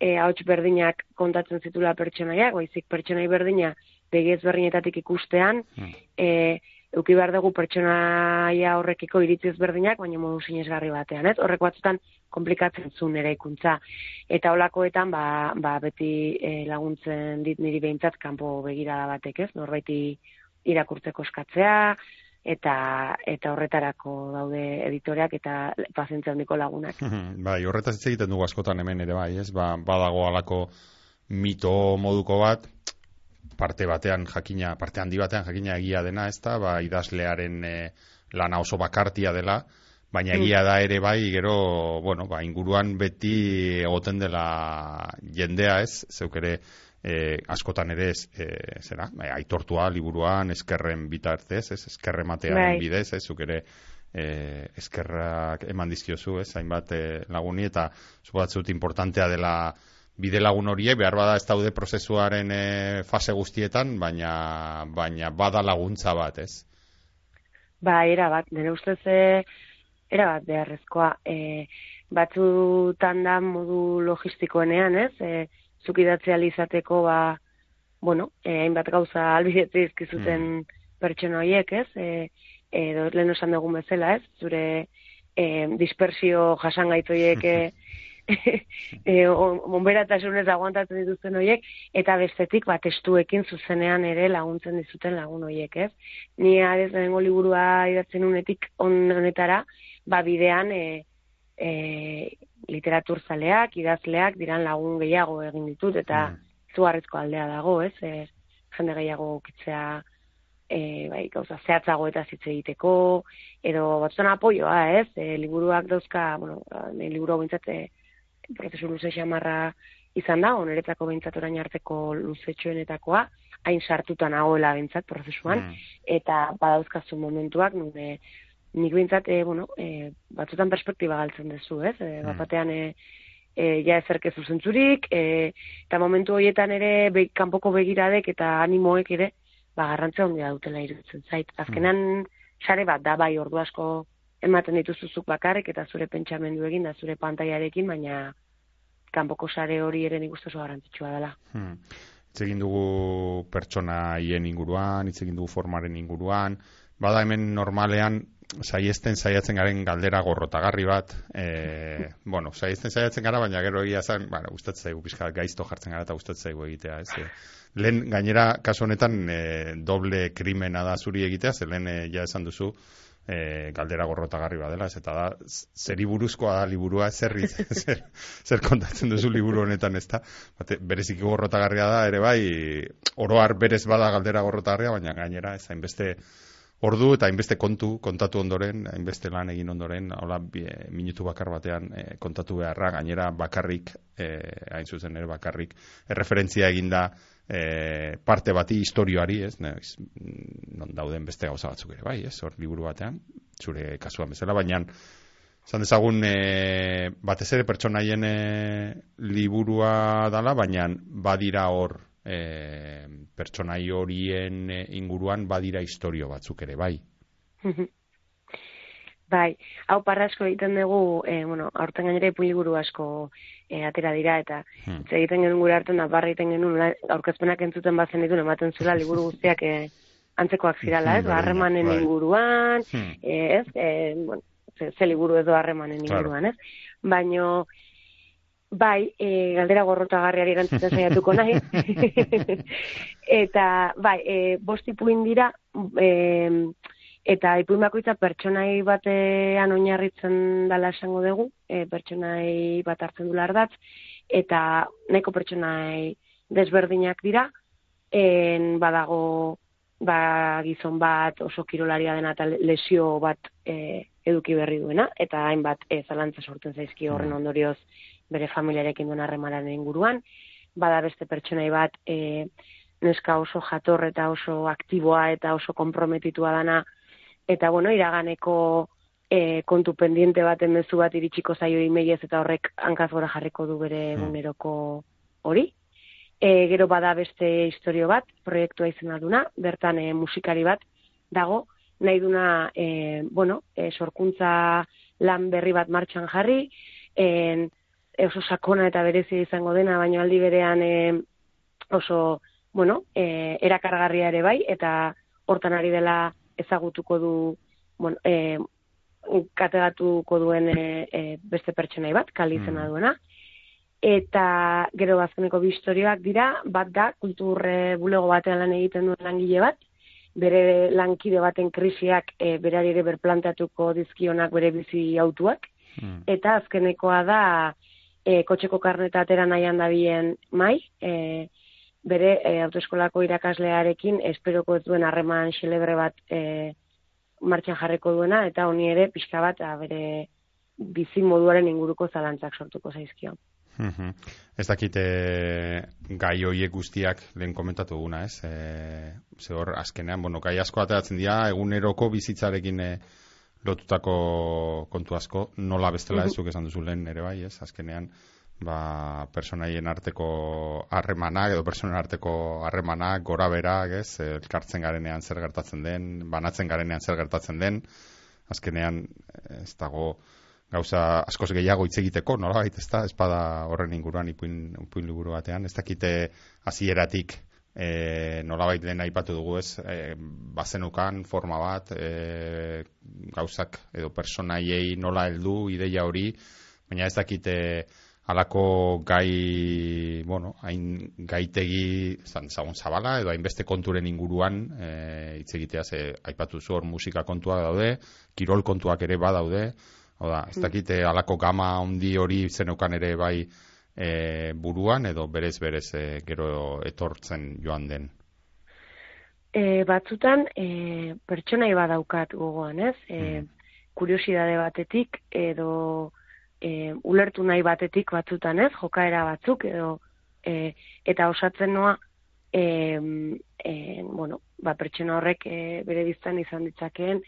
e, ahots berdinak kontatzen zitula pertsonaiak, baizik pertsonai berdina begi ezberdinetatik ikustean, Hmm. e, euki behar dugu pertsonaia horrekiko iritzi ezberdinak, baina modu sinesgarri batean, ez? Horrek batzutan komplikatzen zuen ere ikuntza. Eta holakoetan, ba, ba beti e, laguntzen dit niri behintzat kanpo begirada batek, ez? Norbaiti irakurtzeko eskatzea, eta eta horretarako daude editoreak eta pazientzia handiko lagunak. bai, horretaz hitz egiten dugu askotan hemen ere bai, ez? Ba, badago halako mito moduko bat, parte batean jakina, parte handi batean jakina egia dena, ez da, ba, idazlearen e, lana oso bakartia dela, baina egia da ere bai, gero, bueno, ba, inguruan beti egoten dela jendea, ez? Zeuk ere, e, askotan ere ez, e, zera, e, aitortua liburuan eskerren bitartez, ez? Eskerre matearen Bai. bidez, ez? Zuk ere, e, eskerrak eman dizkiozu, ez? Hainbat e, laguni, eta zubatzut importantea dela bide lagun horiek, behar bada ez daude prozesuaren e, fase guztietan, baina, baina bada laguntza bat, ez? Ba, era bat, nire ustez, e, era bat beharrezkoa. E, batzutan da modu logistikoenean, ez? E, zuk idatzea izateko, ba, bueno, e, hainbat gauza albidetze izkizuten pertsona horiek, ez? E, edo lehen esan dugun bezala, ez? Zure e, dispersio jasangaitoiek e, e, on- onberatasunez aguantatzen dituzten horiek, eta bestetik bat testuekin zuzenean ere laguntzen dizuten lagun horiek, ez? Ni adez lehenengo liburua idatzen unetik on honetara, ba bidean e, e, literaturzaleak, idazleak, diran lagun gehiago egin ditut, eta Mm. zugarrizko aldea dago, ez? E, jende gehiago ukitzea e, bai, gauza zehatzago eta hitz egiteko, edo batzutan apoioa, ez? E, liburuak dauzka, bueno, e, liburu hau behintzat, e, prozesu luze xamarra izan da, oneretzako behintzat orain arteko luzetxoenetakoa, hain sartuta nagoela behintzat prozesuan, Mm. eta badauzkazu momentuak, nune, nik behintzat, e, bueno, e, batzutan perspektiba galtzen duzu, ez? E, Mm. bat batean, e, e, ja ezerkezu zentzurik, e, eta momentu horietan ere, be, kanpoko begiradek eta animoek ere, ba, garrantzia handia dutela iruditzen zait. Azkenan, sare bat da, bai, ordu asko ematen dituzuzuk bakarrik, eta zure pentsamendu egin da zure pantailarekin, baina kanpoko sare hori ere nik uste garrantzitsua dela. Hmm. Hitz egin dugu pertsonaien inguruan, hitz egin dugu formaren inguruan, bada hemen normalean saiesten saiatzen garen galdera gorrotagarri bat, e, bueno, saiesten saiatzen gara, baina gero egia zen, bueno, gustatzen zaigu pixka gaizto jartzen gara eta gustatzen zaigu egitea, ez? E, lehen gainera kasu honetan e, doble krimena da zuri egitea, ze lehen e, ja esan duzu e, galdera gorrotagarri bat dela, ez eta da zeri buruzkoa da liburua, zer, zer, zer kontatzen duzu liburu honetan, ez da? Bate, bereziki gorrotagarria da, ere bai, oroar berez bada galdera gorrotagarria, baina gainera ez hainbeste ordu eta hainbeste kontu kontatu ondoren, hainbeste lan egin ondoren, hola bi, e, minutu bakar batean e, kontatu beharra, gainera bakarrik, e, hain zuzen ere bakarrik, erreferentzia eginda e, parte bati historioari, ez, ne, ez, non dauden beste gauza batzuk ere, bai, ez, hor liburu batean, zure kasuan bezala, baina Zan dezagun, e, batez ere pertsonaien e, liburua dala, baina badira hor e, pertsonai horien e, inguruan badira historio batzuk ere, bai. Bai, hau parrasko egiten dugu, e, bueno, aurten gainera ipuin liburu asko e, atera dira, eta Hmm. egiten genuen gure hartzen da, barra egiten genuen, aurkezpenak entzuten bazen dituen, ematen zula liburu guztiak e, antzekoak zirala, ez, Hmm, berdina, harremanen bai. inguruan, Hmm. ez, e, bueno, ze, ze liburu edo harremanen inguruan, ez? Baino, bai, e, galdera gorrotagarriari erantzuten saiatuko nahi. eta, bai, e, bost ipuin dira, e, eta ipuin bakoitza pertsonai batean oinarritzen dala esango dugu, e, pertsonai bat hartzen dula ardatz, eta nahiko pertsonai desberdinak dira, en badago ba, gizon bat oso kirolaria dena eta lesio bat e, eduki berri duena, eta hainbat e, zalantza sortzen zaizki horren Mm. ondorioz bere familiarekin duen harremanaren inguruan, bada beste pertsonai bat e, neska oso jator eta oso aktiboa eta oso komprometitua dana, eta bueno, iraganeko e, kontu pendiente baten mezu bat iritsiko zaio imeiez eta horrek hankaz gora jarriko du bere Mm. eguneroko hori. E, gero bada beste historio bat, proiektua izena duna, bertan e, musikari bat dago, nahi duna, e, bueno, e, sorkuntza lan berri bat martxan jarri, en, oso sakona eta berezia izango dena, baina aldi berean e, oso, bueno, e, erakargarria ere bai, eta hortan ari dela ezagutuko du, bueno, e, kategatuko duen e, e, beste pertsonai bat, kalizena Mm. duena, eta gero azkeneko bi historioak dira, bat da, kultur e, bulego batean lan egiten duen langile bat, bere lankide baten krisiak e, berari ere berplanteatuko dizkionak bere bizi autuak, Hmm. eta azkenekoa da e, kotxeko karneta atera nahian dabien mai, e, bere e, autoeskolako irakaslearekin esperoko ez duen harreman xelebre bat e, martxan jarriko duena, eta honi ere pixka bat a, bere bizi moduaren inguruko zalantzak sortuko zaizkio. Ez dakite gai hoiek guztiak lehen komentatu duguna, ez? E, ze hor, azkenean, bueno, gai asko ateratzen dira, eguneroko bizitzarekin e, lotutako kontu asko, nola bestela ez, Mhm. zuk esan duzu lehen ere bai, ez? Azkenean, ba, personaien arteko harremanak, edo personaien arteko harremanak, gora berak, ez? Elkartzen garenean zer gertatzen den, banatzen garenean zer gertatzen den, azkenean, ez dago, gauza askoz gehiago hitz egiteko, nolabait, ezta? Espada horren inguruan ipuin, ipuin liburu batean, ez dakite hasieratik e, nolabait lehen aipatu dugu ez, e, bazenukan forma bat, e, gauzak edo personaiei nola heldu ideia hori, baina ez dakite halako gai, bueno, hain gaitegi zan zagun zabala edo hainbeste konturen inguruan e, hitz egitea ze aipatu zu hor musika kontuak daude, kirol kontuak ere badaude, Oda, ez dakite halako gama handi hori zeneukan ere bai e, buruan edo berez berez e, gero etortzen joan den. E, batzutan, e, pertsonai badaukat gogoan, ez? E, Mm. kuriosidade batetik, edo e, ulertu nahi batetik batzutan, ez? Jokaera batzuk, edo e, eta osatzen noa, e, e, bueno, ba, pertsona horrek e, bere biztan izan ditzakeen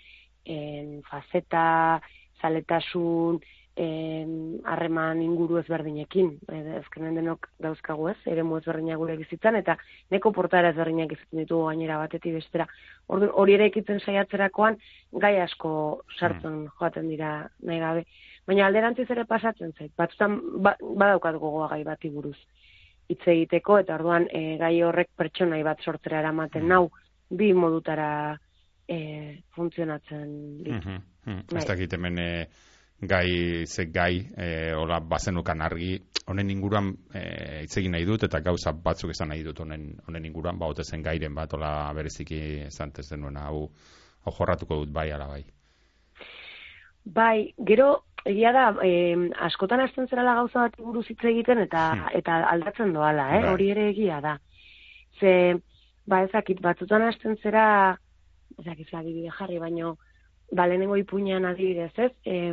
en, fazeta, zaletasun, em, harreman inguru ezberdinekin. E, azkenen denok dauzkagu ez, ere ezberdinak gure bizitzan, eta neko portaera ezberdinak izaten ditugu gainera batetik bestera. Orduan, hori ere ekitzen saiatzerakoan gai asko sartzen joaten dira nahi gabe. Baina alderantziz ere pasatzen zait. Batzutan ba, badaukat gogoa gai bati buruz hitz egiteko, eta orduan e, gai horrek pertsonai bat sortzera eramaten nau bi modutara e, funtzionatzen ditu. Mhm, mhm. Ez Bai. dakit hemen e, gai, ze gai, e, hola, bazenukan argi, honen inguruan e, hitz egin nahi dut, eta gauza batzuk esan nahi dut honen, honen inguruan, ba, ote zen gairen bat, hola, bereziki zantez denuena, hau, hau jorratuko dut bai, ala bai. Bai, gero egia da, eh, askotan hasten zerala gauza bat buruz hitz egiten eta Hmm. eta aldatzen doala, eh? Bai. Hori ere egia da. Ze ba ezakit batzutan hasten zera ezakit ze adibide jarri, baino ba lehenengo ipuinean adibidez, ez? Eh,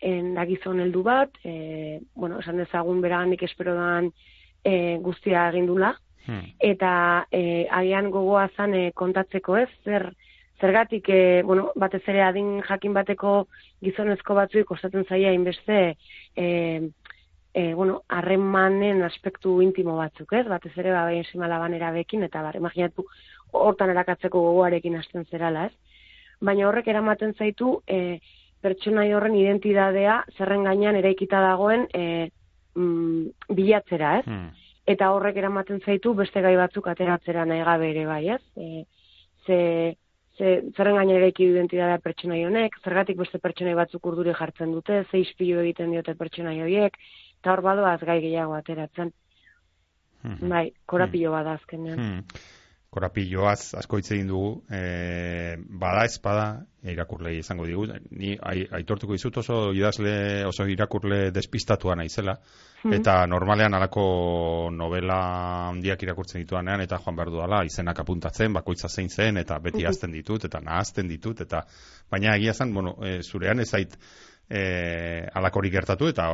en da gizon heldu bat, eh, bueno, esan dezagun beragandik espero dan eh, guztia egindula, Hmm. eta e, agian gogoa zan e, kontatzeko ez, zer, zergatik, e, bueno, batez ere adin jakin bateko gizonezko batzuik kostatzen zaia inbeste, e, e, bueno, harremanen aspektu intimo batzuk, ez? Batez ere, ba, behin semalabanera bekin, eta bar, imaginatu, hortan erakatzeko gogoarekin hasten zerala, ez? Baina horrek eramaten zaitu, e, pertsonai horren identidadea zerren gainean eraikita dagoen e, mm, bilatzera, ez? Hmm. eta horrek eramaten zaitu beste gai batzuk ateratzera nahi gabe ere bai, ez? E, ze, ze, zerren gaina eraiki du identitatea pertsonai honek, zergatik beste pertsonai batzuk urduri jartzen dute, ze ispilu egiten diote pertsonai horiek, eta hor badoaz gai gehiago ateratzen. Mhm. Bai, korapilo bada azkenean. Hmm. Korapilloaz asko hitz egin dugu, e, bada ez bada irakurle izango digu. Ni ai, aitortuko dizut oso idazle, oso irakurle despistatua naizela. Hmm. Eta normalean alako novela handiak irakurtzen dituanean eta joan behar dudala izenak apuntatzen, bakoitza zein zen eta beti Mhm. hazten ditut eta nahazten ditut eta baina egia zen, bueno, e, zurean ez zait e, alakori gertatu eta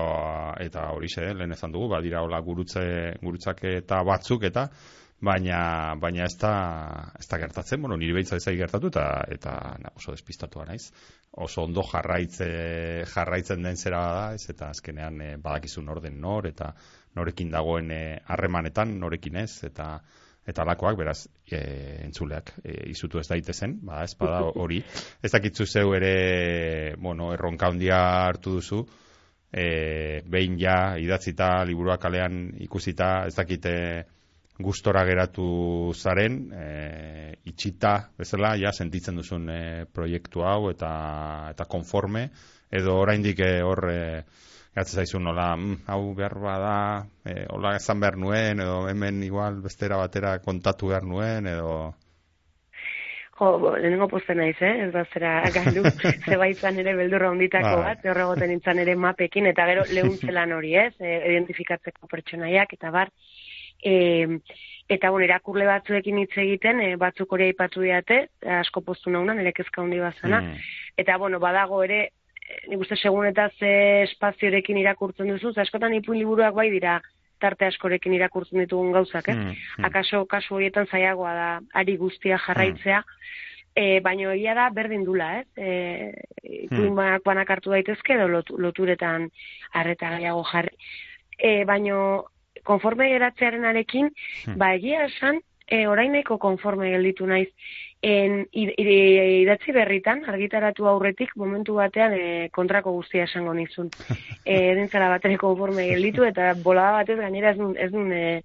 eta horixe, lehen ezan dugu, badira hola gurutze, gurutzak eta batzuk eta baina baina ez da, ez da gertatzen, bueno, niri behitza ez gertatu eta eta na, oso despistatua naiz. Oso ondo jarraitze, jarraitzen den zera da, ez? Eta azkenean e, badakizu nor den nor eta norekin dagoen eh, harremanetan, norekin ez. Eta eta alakoak, beraz, e, entzuleak e, izutu ez daitezen, ba, ez bada hori. Ez dakitzu zeu ere, bueno, erronka handia hartu duzu, e, behin ja idatzita, liburuak kalean ikusita, ez dakite gustora geratu zaren, e, itxita, bezala, ja, sentitzen duzun e, proiektu hau eta, eta konforme, edo oraindik e, hor e, Gatzen zaizu nola, mm, hau behar bada, e, hola esan behar nuen, edo hemen igual bestera batera kontatu behar nuen, edo... Jo, bo, lehenengo posten naiz, eh? Ez da zera galdu, zeba izan ere beldurra onditako Bai. bat, horregoten nintzen ere mapekin, eta gero lehuntzelan hori, ez? E, identifikatzeko pertsonaiak, eta bar. E, eta bon, irakurle batzuekin hitz egiten, e, batzuk hori aipatu diate, asko postu naunan, ere kezka handi bazana. Mm. Eta, bueno, badago ere, eh, nik uste segun eta ze espaziorekin irakurtzen duzu, ze askotan ipuin liburuak bai dira tarte askorekin irakurtzen ditugun gauzak, eh? Mm, mm. Akaso kasu horietan zaiagoa da ari guztia jarraitzea, e, baino egia da berdin dula, ez? E, ipuin banak banak hartu daitezke edo lotu, loturetan arreta gehiago jarri. E, baino konforme geratzearen arekin, Hmm. ba egia esan, e, oraineko konforme gelditu naiz. En, idatzi berritan, argitaratu aurretik, momentu batean e, kontrako guztia esango nizun. E, dintzara batere konforme gelditu, eta bolada batez gainera ez nun, ez nun e,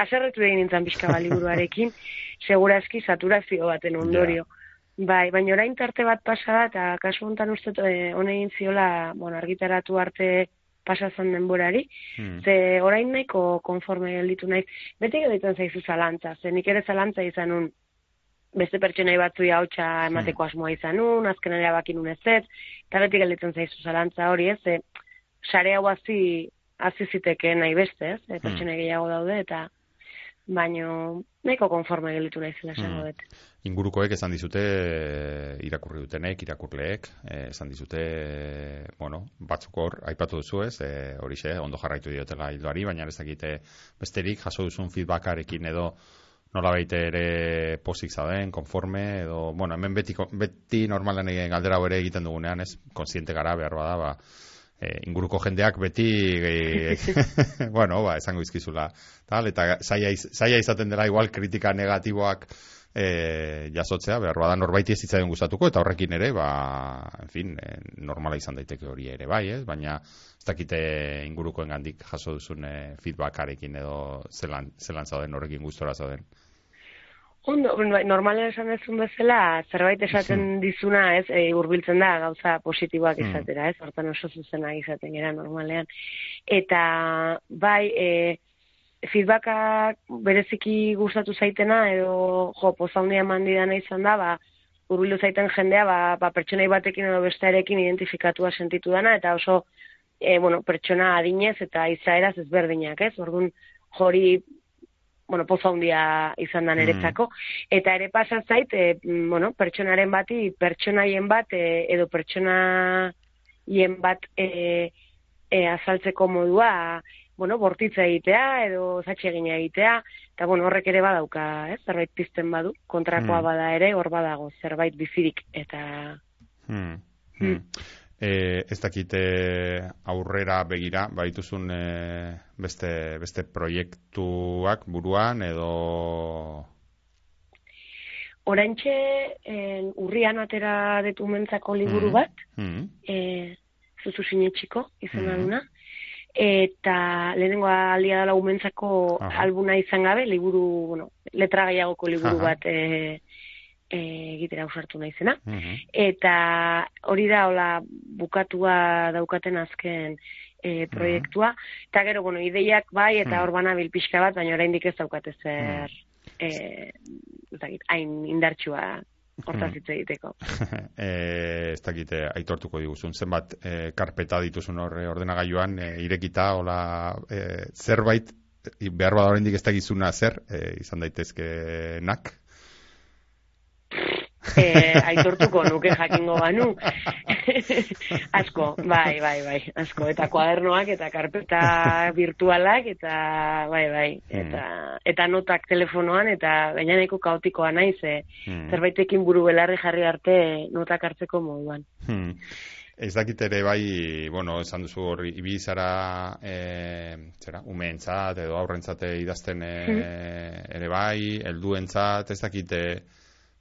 aserretu egin nintzen pixka bat liburuarekin, segurazki saturazio baten ondorio. Bai, baina orain tarte bat pasa da, eta kasu honetan uste egin ziola, bueno, argitaratu arte pasa zen denborari, Mm. ze orain nahiko konforme gelditu naiz. Beti gelditzen zaizu zalantza, ze nik ere zalantza izan nun, beste pertsonai batzui hautsa emateko asmoa izan nun, azken erabaki nun ez ez, eta beti gelditzen zaizu zalantza hori ez, ze sare hau hazi, hazi ziteke nahi beste ez, e, pertsonai gehiago daude, eta baino nahiko konforme gelditu naizela esango Mm. dut. Ingurukoek esan dizute, e, irakurri dutenek, irakurleek, e, esan dizute, e, bueno, batzuk hor, aipatu duzu ez, e, horixe, ondo jarraitu diotela hildoari, baina ez dakite besterik, jaso duzun feedbackarekin edo nola baite ere posik zauden, konforme, edo, bueno, hemen beti, beti normalen galdera ere egiten dugunean, ez, konsiente gara behar bada, ba, e, inguruko jendeak beti e, bueno, ba, esango izkizula tal, eta zaila, iz- zaila izaten dela igual kritika negatiboak e, jasotzea, behar bada norbaiti ez zitzaion gustatuko, eta horrekin ere, ba, en fin, e, normala izan daiteke hori ere bai, ez? baina ez dakite ingurukoen gandik jaso duzun e, feedbackarekin edo zelan, zelan zauden horrekin gustora zauden. Ondo, bai, normalen esan dezun bezala, zerbait esaten dizuna, ez, e, hurbiltzen da gauza positiboak izatera, ez, hortan oso zuzenak izaten gara normalean. Eta, bai, e, feedbacka bereziki gustatu zaitena, edo, jo, poza handia eman didana izan da, ba, hurbildu zaiten jendea, ba, ba, pertsonai batekin edo bestearekin identifikatua sentitu dana, eta oso, e, bueno, pertsona adinez eta izaeraz ezberdinak, ez, orduan, jori bueno, poza handia izan da niretzako. Eta ere pasa zait, e, mm, bueno, pertsonaren bati, pertsonaien bat, e, edo pertsonaien bat e, e, azaltzeko modua, bueno, bortitza egitea edo zatxegina egitea, eta bueno, horrek ere badauka, ez, zerbait pizten badu, kontrakoa Mm. bada ere, hor badago zerbait bizirik, eta Hmm. Hmm. Hmm. E, ez dakite aurrera begira, baituzun e, beste, beste proiektuak buruan edo... oraintxe en, urrian atera detu mentzako liburu Mm. bat, Hmm. e, zuzu sinetxiko izena Mhm. duna, eta lehenengo aldia dela umentzako Aha. albuna izan gabe, liburu, bueno, letra gehiagoko liburu Aha. bat e, egitera ausartu naizena. Mhm. Eta hori da, hola, bukatua daukaten azken e, proiektua. Eta gero, bueno, ideiak bai, eta Mhm. hor banabil pixka bat, baina oraindik ez daukate zer, e, ez dakit, hain indartsua hortaz hitz egiteko. e, ez dakite aitortuko diguzun, zenbat e, karpeta dituzun hor e, ordenagailuan e, irekita, hola, e, zerbait, e, behar bada oraindik ez dakizuna zer, e, izan daitezkenak. E, aitortuko nuke jakingo banu. asko, bai, bai, bai, asko. Eta kuadernoak eta karpeta virtualak eta bai, bai. Eta, eta notak telefonoan eta gaina nahiko kaotikoa naiz, e, Hmm. zerbaitekin buru belarri jarri arte notak hartzeko moduan. Hmm. Ez dakit ere bai, bueno, esan duzu hori, ibili zara, e, zera, umeentzat edo aurrentzat idazten e, ere bai, helduentzat, ez dakite,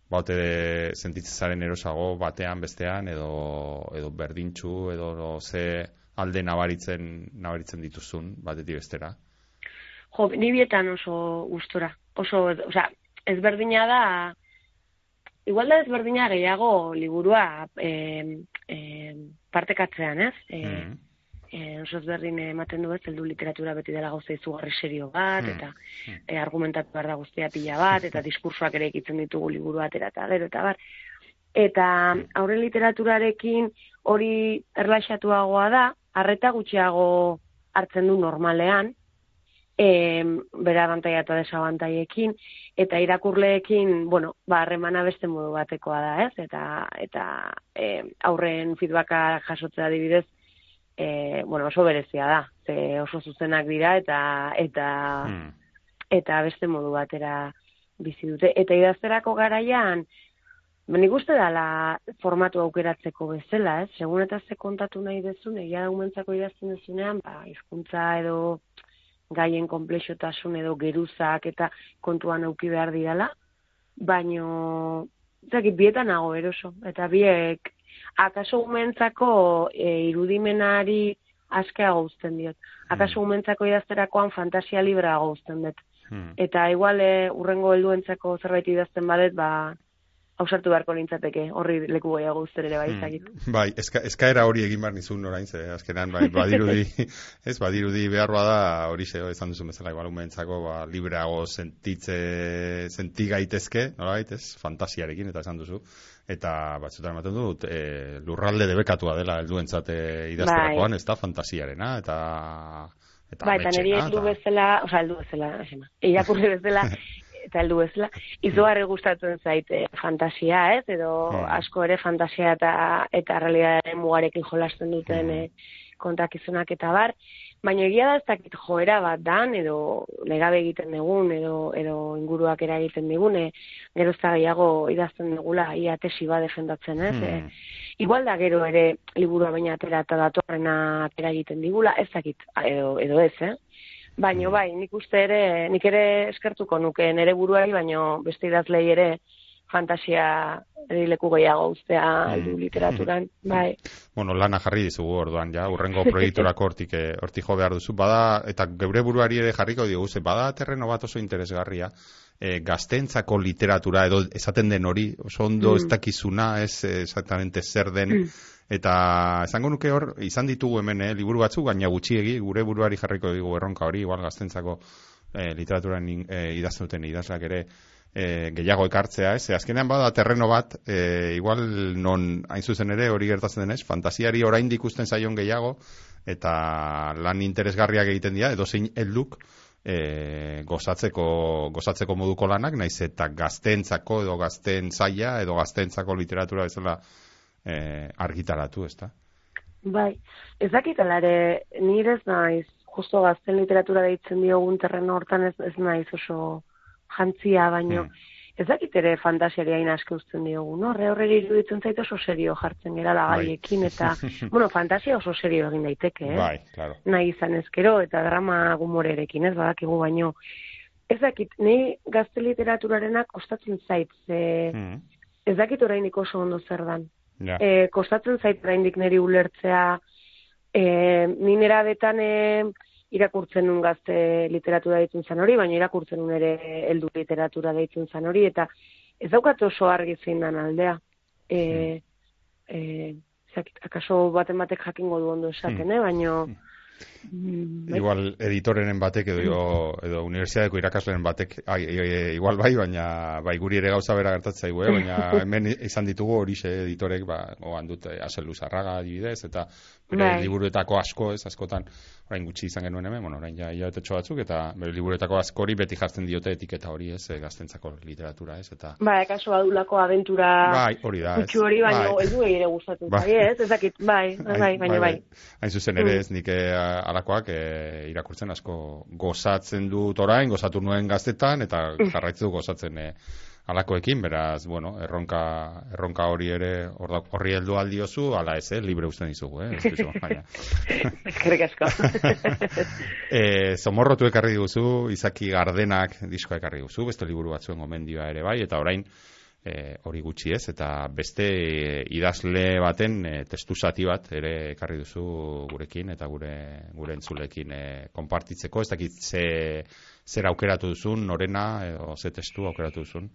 baute sentitzen zaren erosago batean bestean edo edo berdintxu edo ze alde nabaritzen nabaritzen dituzun batetik bestera. Jo, ni bietan oso gustora. Oso, osea, ezberdina da igual da ezberdina gehiago liburua eh, eh, partekatzean, ez? Eh, Mm. Eh, oso ezberdin ematen du ez, heldu literatura beti dela gauza izugarri serio bat, Mm. eta eh, argumentatu behar da guztia pila bat, eta diskursoak ere ikitzen ditugu liburu atera eta gero, eta bar. Eta aurre literaturarekin hori erlaxatuagoa da, arreta gutxiago hartzen du normalean, e, bera abantaia eta desabantaiekin, eta irakurleekin, bueno, ba, harremana beste modu batekoa da, ez? Eta, eta e, aurren feedbacka jasotzea adibidez, e, bueno, oso berezia da, ze oso zuzenak dira, eta, eta, Mm. eta beste modu batera bizi dute. Eta idazterako garaian, ba, nik uste dala formatu aukeratzeko bezala, ez? Segun eta ze kontatu nahi dezun, egia da umentzako idazten dezunean, ba, hizkuntza edo gaien komplexotasun edo geruzak eta kontuan auki behar didala, baino, zakit, bietan nago eroso, eta biek, akaso umentzako e, irudimenari askeago uzten diot. Akaso umentzako idazterakoan fantasia libreago uzten dut. Mm. Eta igual e, urrengo helduentzako zerbait idazten badet, ba, hausartu beharko nintzateke, horri leku gehiago uzten ere bai, Mm. zakit. Bai, eska, eskaera hori egin behar nizun orain, ze azkenan, bai, badirudi, ez, badirudi behar bada, hori ze, esan duzu bezala, igual, umentzako, ba, libreago sentitze, senti gaitezke, nolabait, ez, fantasiarekin, eta esan duzu, eta batzutan ematen dut, e, lurralde debekatua dela helduentzat e, idazterakoan, ez da, fantasiarena, eta... Eta Ba, eta niri heldu bezala, oza, heldu bezala, irakurri bezala, eta heldu bezala, izugarri gustatzen zait eh, fantasia, ez, edo Hmm. asko ere fantasia eta eta realitatearen mugarekin jolasten duten eh, kontakizunak eta bar, baina egia da ez dakit joera bat dan, edo legabe egiten dugun, edo, edo inguruak eragiten digun, e, gero ez gehiago idazten dugula, ia tesi bat defendatzen, ez, Hmm. eh, Igual da gero ere liburua baina atera eta datorrena atera egiten digula, ez dakit, edo, edo ez, eh? Baina Mm. bai, nik uste ere, nik ere eskertuko nuke nere buruari, baina beste idazlei ere fantasia erileku gehiago ustea Mm. heldu literaturan, bai. Bueno, lana jarri dizugu orduan, ja, urrengo proiekturako hortik, eh, hortik jo behar duzu. Bada, eta geure buruari ere jarriko diogu, ze bada terreno bat oso interesgarria, e, gaztentzako literatura, edo esaten den hori, oso ondo Mm. ez dakizuna, ez eh, exactamente zer den, eta esango nuke hor, izan ditugu hemen, eh, liburu batzuk, baina gutxiegi, gure buruari jarriko digu erronka hori, igual gaztentzako eh, literaturan eh, idazten idazlak ere, e, gehiago ekartzea, ez? Azkenean bada terreno bat, e, igual non hain zuzen ere hori gertatzen denez, fantasiari oraindik ikusten zaion gehiago eta lan interesgarriak egiten dira edo zein helduk e, gozatzeko gozatzeko moduko lanak, naiz eta gaztentzako edo gazten zaila edo gaztentzako literatura bezala e, argitaratu, ezta? Bai, ez dakit ere, nire ez naiz justo gazten literatura deitzen diogun terreno hortan ez, ez naiz oso jantzia, baino Mm. ez dakit ere fantasiari hain asko uzten diogu, no? Horre horre iruditzen zait oso serio jartzen gerala Bai. gaiekin, eta, bueno, fantasia oso serio egin daiteke, eh? Bai, claro. nahi izan ezkero, eta drama gumorerekin, ez badakigu baino. Ez dakit, ni gazte literaturarenak kostatzen zait, ze, Mm. ez dakit orainik oso ondo zer dan. Ja. E, kostatzen zait oraindik niri ulertzea, e, ni nera betan e, irakurtzen nun gazte literatura deitzen zan hori, baina irakurtzen nun ere heldu literatura deitzen zan hori, eta ez daukat oso argi zein dan aldea. E, e, ez dakit, akaso baten batek jakingo du ondo esaten, eh? baino... Mm, bai. Igual editorenen batek edo edo unibertsitateko irakasleren batek ai, ai, ai, igual bai, baina bai guri ere gauza bera gertatzen zaigu, eh? baina hemen izan ditugu horixe editorek, ba, gogan dut eh, Aselu Zarraga adibidez, eta bere Bai. liburuetako asko, ez, askotan, orain gutxi izan genuen hemen, bueno, orain ja hilabetetxo batzuk, eta bere liburuetako askori beti jartzen diote etiketa hori, ez, eh, gaztentzako literatura, ez, eta Ba, kaso badulako abentura bai, hori da, ez. hori, baina Bai. ez du ere gustatzen Bai. ez? Ez dakit, bai, bai, bai, baina bai. Hain zuzen ere Mm. ez nik eh, alakoak eh, irakurtzen asko gozatzen dut orain, gozatu nuen gaztetan, eta Mm. jarraitzu gozatzen eh, alakoekin, beraz, bueno, erronka, erronka hori ere horri heldu aldiozu, ala ez, eh, libre usten dizugu, eh, ez dizu, baina. Eskerrik asko. E, zomorrotu ekarri diguzu, Izaki Gardenak diskoa ekarri diguzu, beste liburu batzuen gomendioa ere bai, eta orain e, hori gutxi ez, eta beste idazle baten e, testu zati bat ere ekarri duzu gurekin eta gure gure entzulekin e, konpartitzeko, ez dakit ze, zer aukeratu duzun, norena, edo ze testu aukeratu duzun.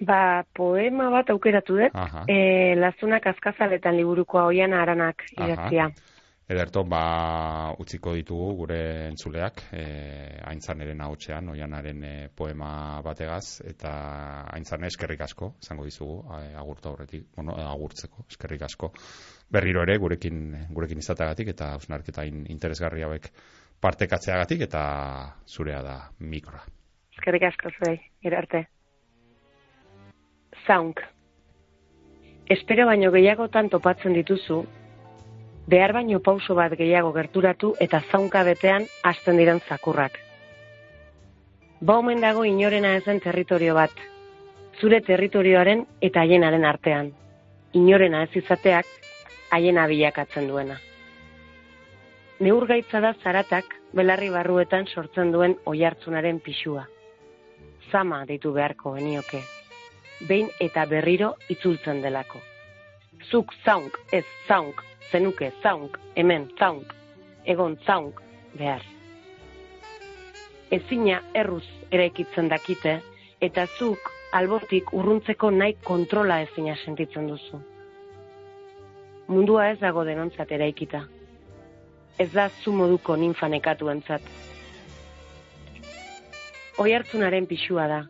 ba, poema bat aukeratu dut, e, lazunak azkazaletan liburukoa oian aranak Aha. Ederto, ba, utziko ditugu gure entzuleak, e, aintzaneren ahotsean, oianaren e, poema bategaz, eta aintzane eskerrik asko, izango dizugu, e, agurtu aurretik, bueno, agurtzeko, eskerrik asko. Berriro ere, gurekin, gurekin izateagatik, eta hausnarketa in, interesgarri hauek partekatzeagatik, eta zurea da mikroa. Eskerrik asko zuei, gero arte. Zaunk. Espero baino gehiagotan topatzen dituzu, behar baino pauso bat gehiago gerturatu eta zaunka betean hasten diren zakurrak. Ba omen dago inorena ez den territorio bat, zure territorioaren eta haienaren artean. Inorena ez izateak haiena bilakatzen duena. Neurgaitza da zaratak belarri barruetan sortzen duen oihartzunaren pixua. Zama deitu beharko genioke. Behin eta berriro itzultzen delako. Zuk zaunk, ez zaunk, zenuke zaunk, hemen zaunk, egon zaunk, behar. Ezina erruz eraikitzen dakite, eta zuk albotik urruntzeko nahi kontrola ezina sentitzen duzu. Mundua ez dago denontzat eraikita. Ez da zu moduko ninfanekatu entzat. Oihartzunaren pixua da.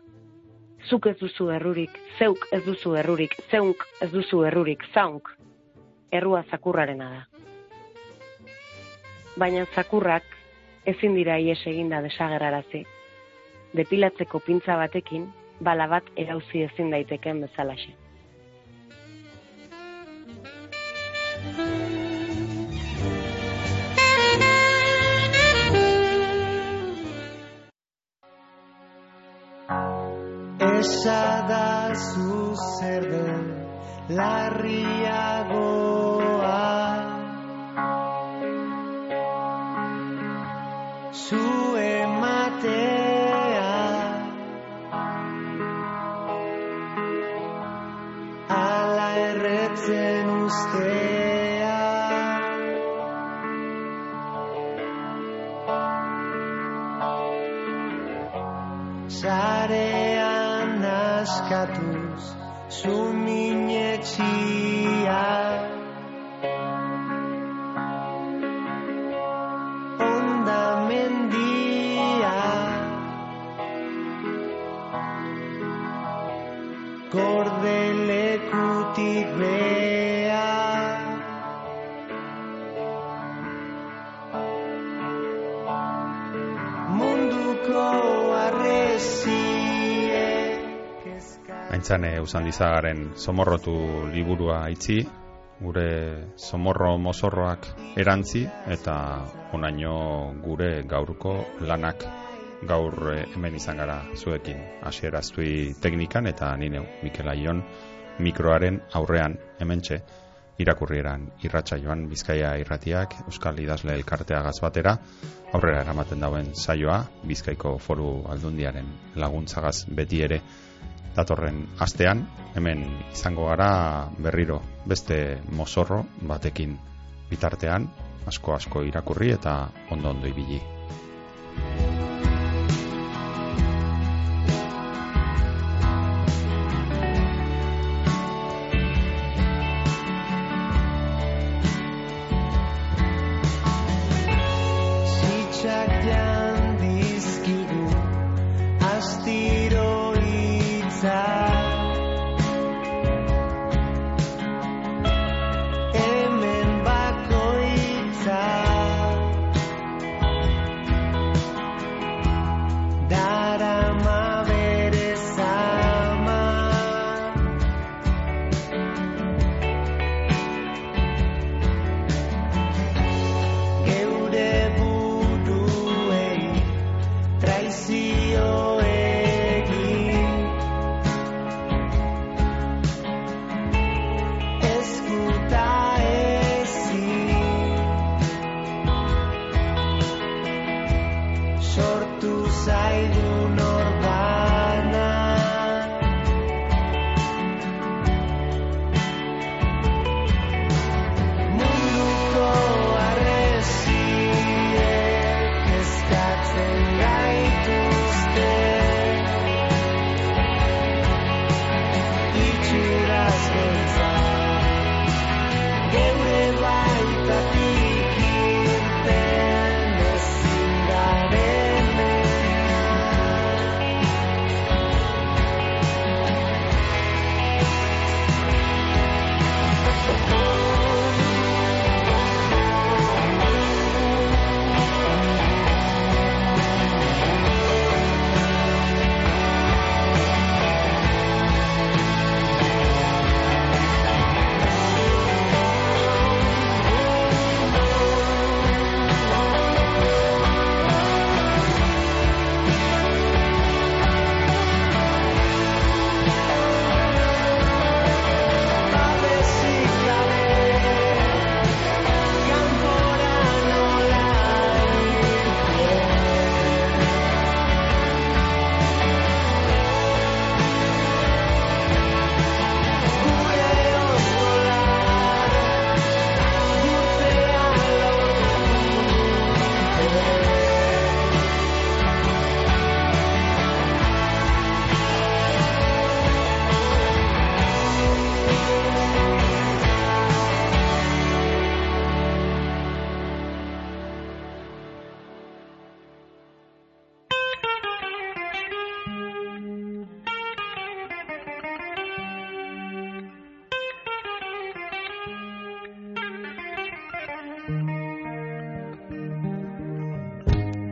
Zuk ez duzu errurik, zeuk ez duzu errurik, zeunk ez duzu errurik, zaunk. Errua zakurrarena da. Baina zakurrak ezin dira ies eginda desagerrarazi. Depilatzeko pintza batekin, bala bat erauzi ezin daiteken bezalaxe. Esadazu zer den larriagoa askatuz zu minetxia arreziek Aintzane Usandizagaren somorrotu liburua itzi, gure somorro mozorroak erantzi eta onaino gure gaurko lanak gaur eh, hemen izan gara zuekin. Hasieraztui teknikan eta ni neu Mikel Aion mikroaren aurrean hementxe irakurrieran irratsa joan Bizkaia irratiak Euskal Idazle elkarteagaz batera aurrera eramaten dauen saioa Bizkaiko Foru Aldundiaren laguntzagaz beti ere datorren astean, hemen izango gara berriro beste mozorro batekin bitartean, asko asko irakurri eta ondo ondo ibili.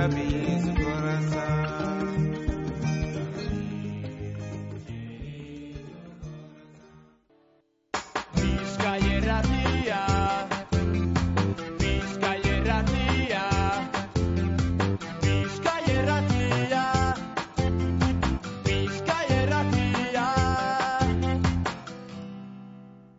ربي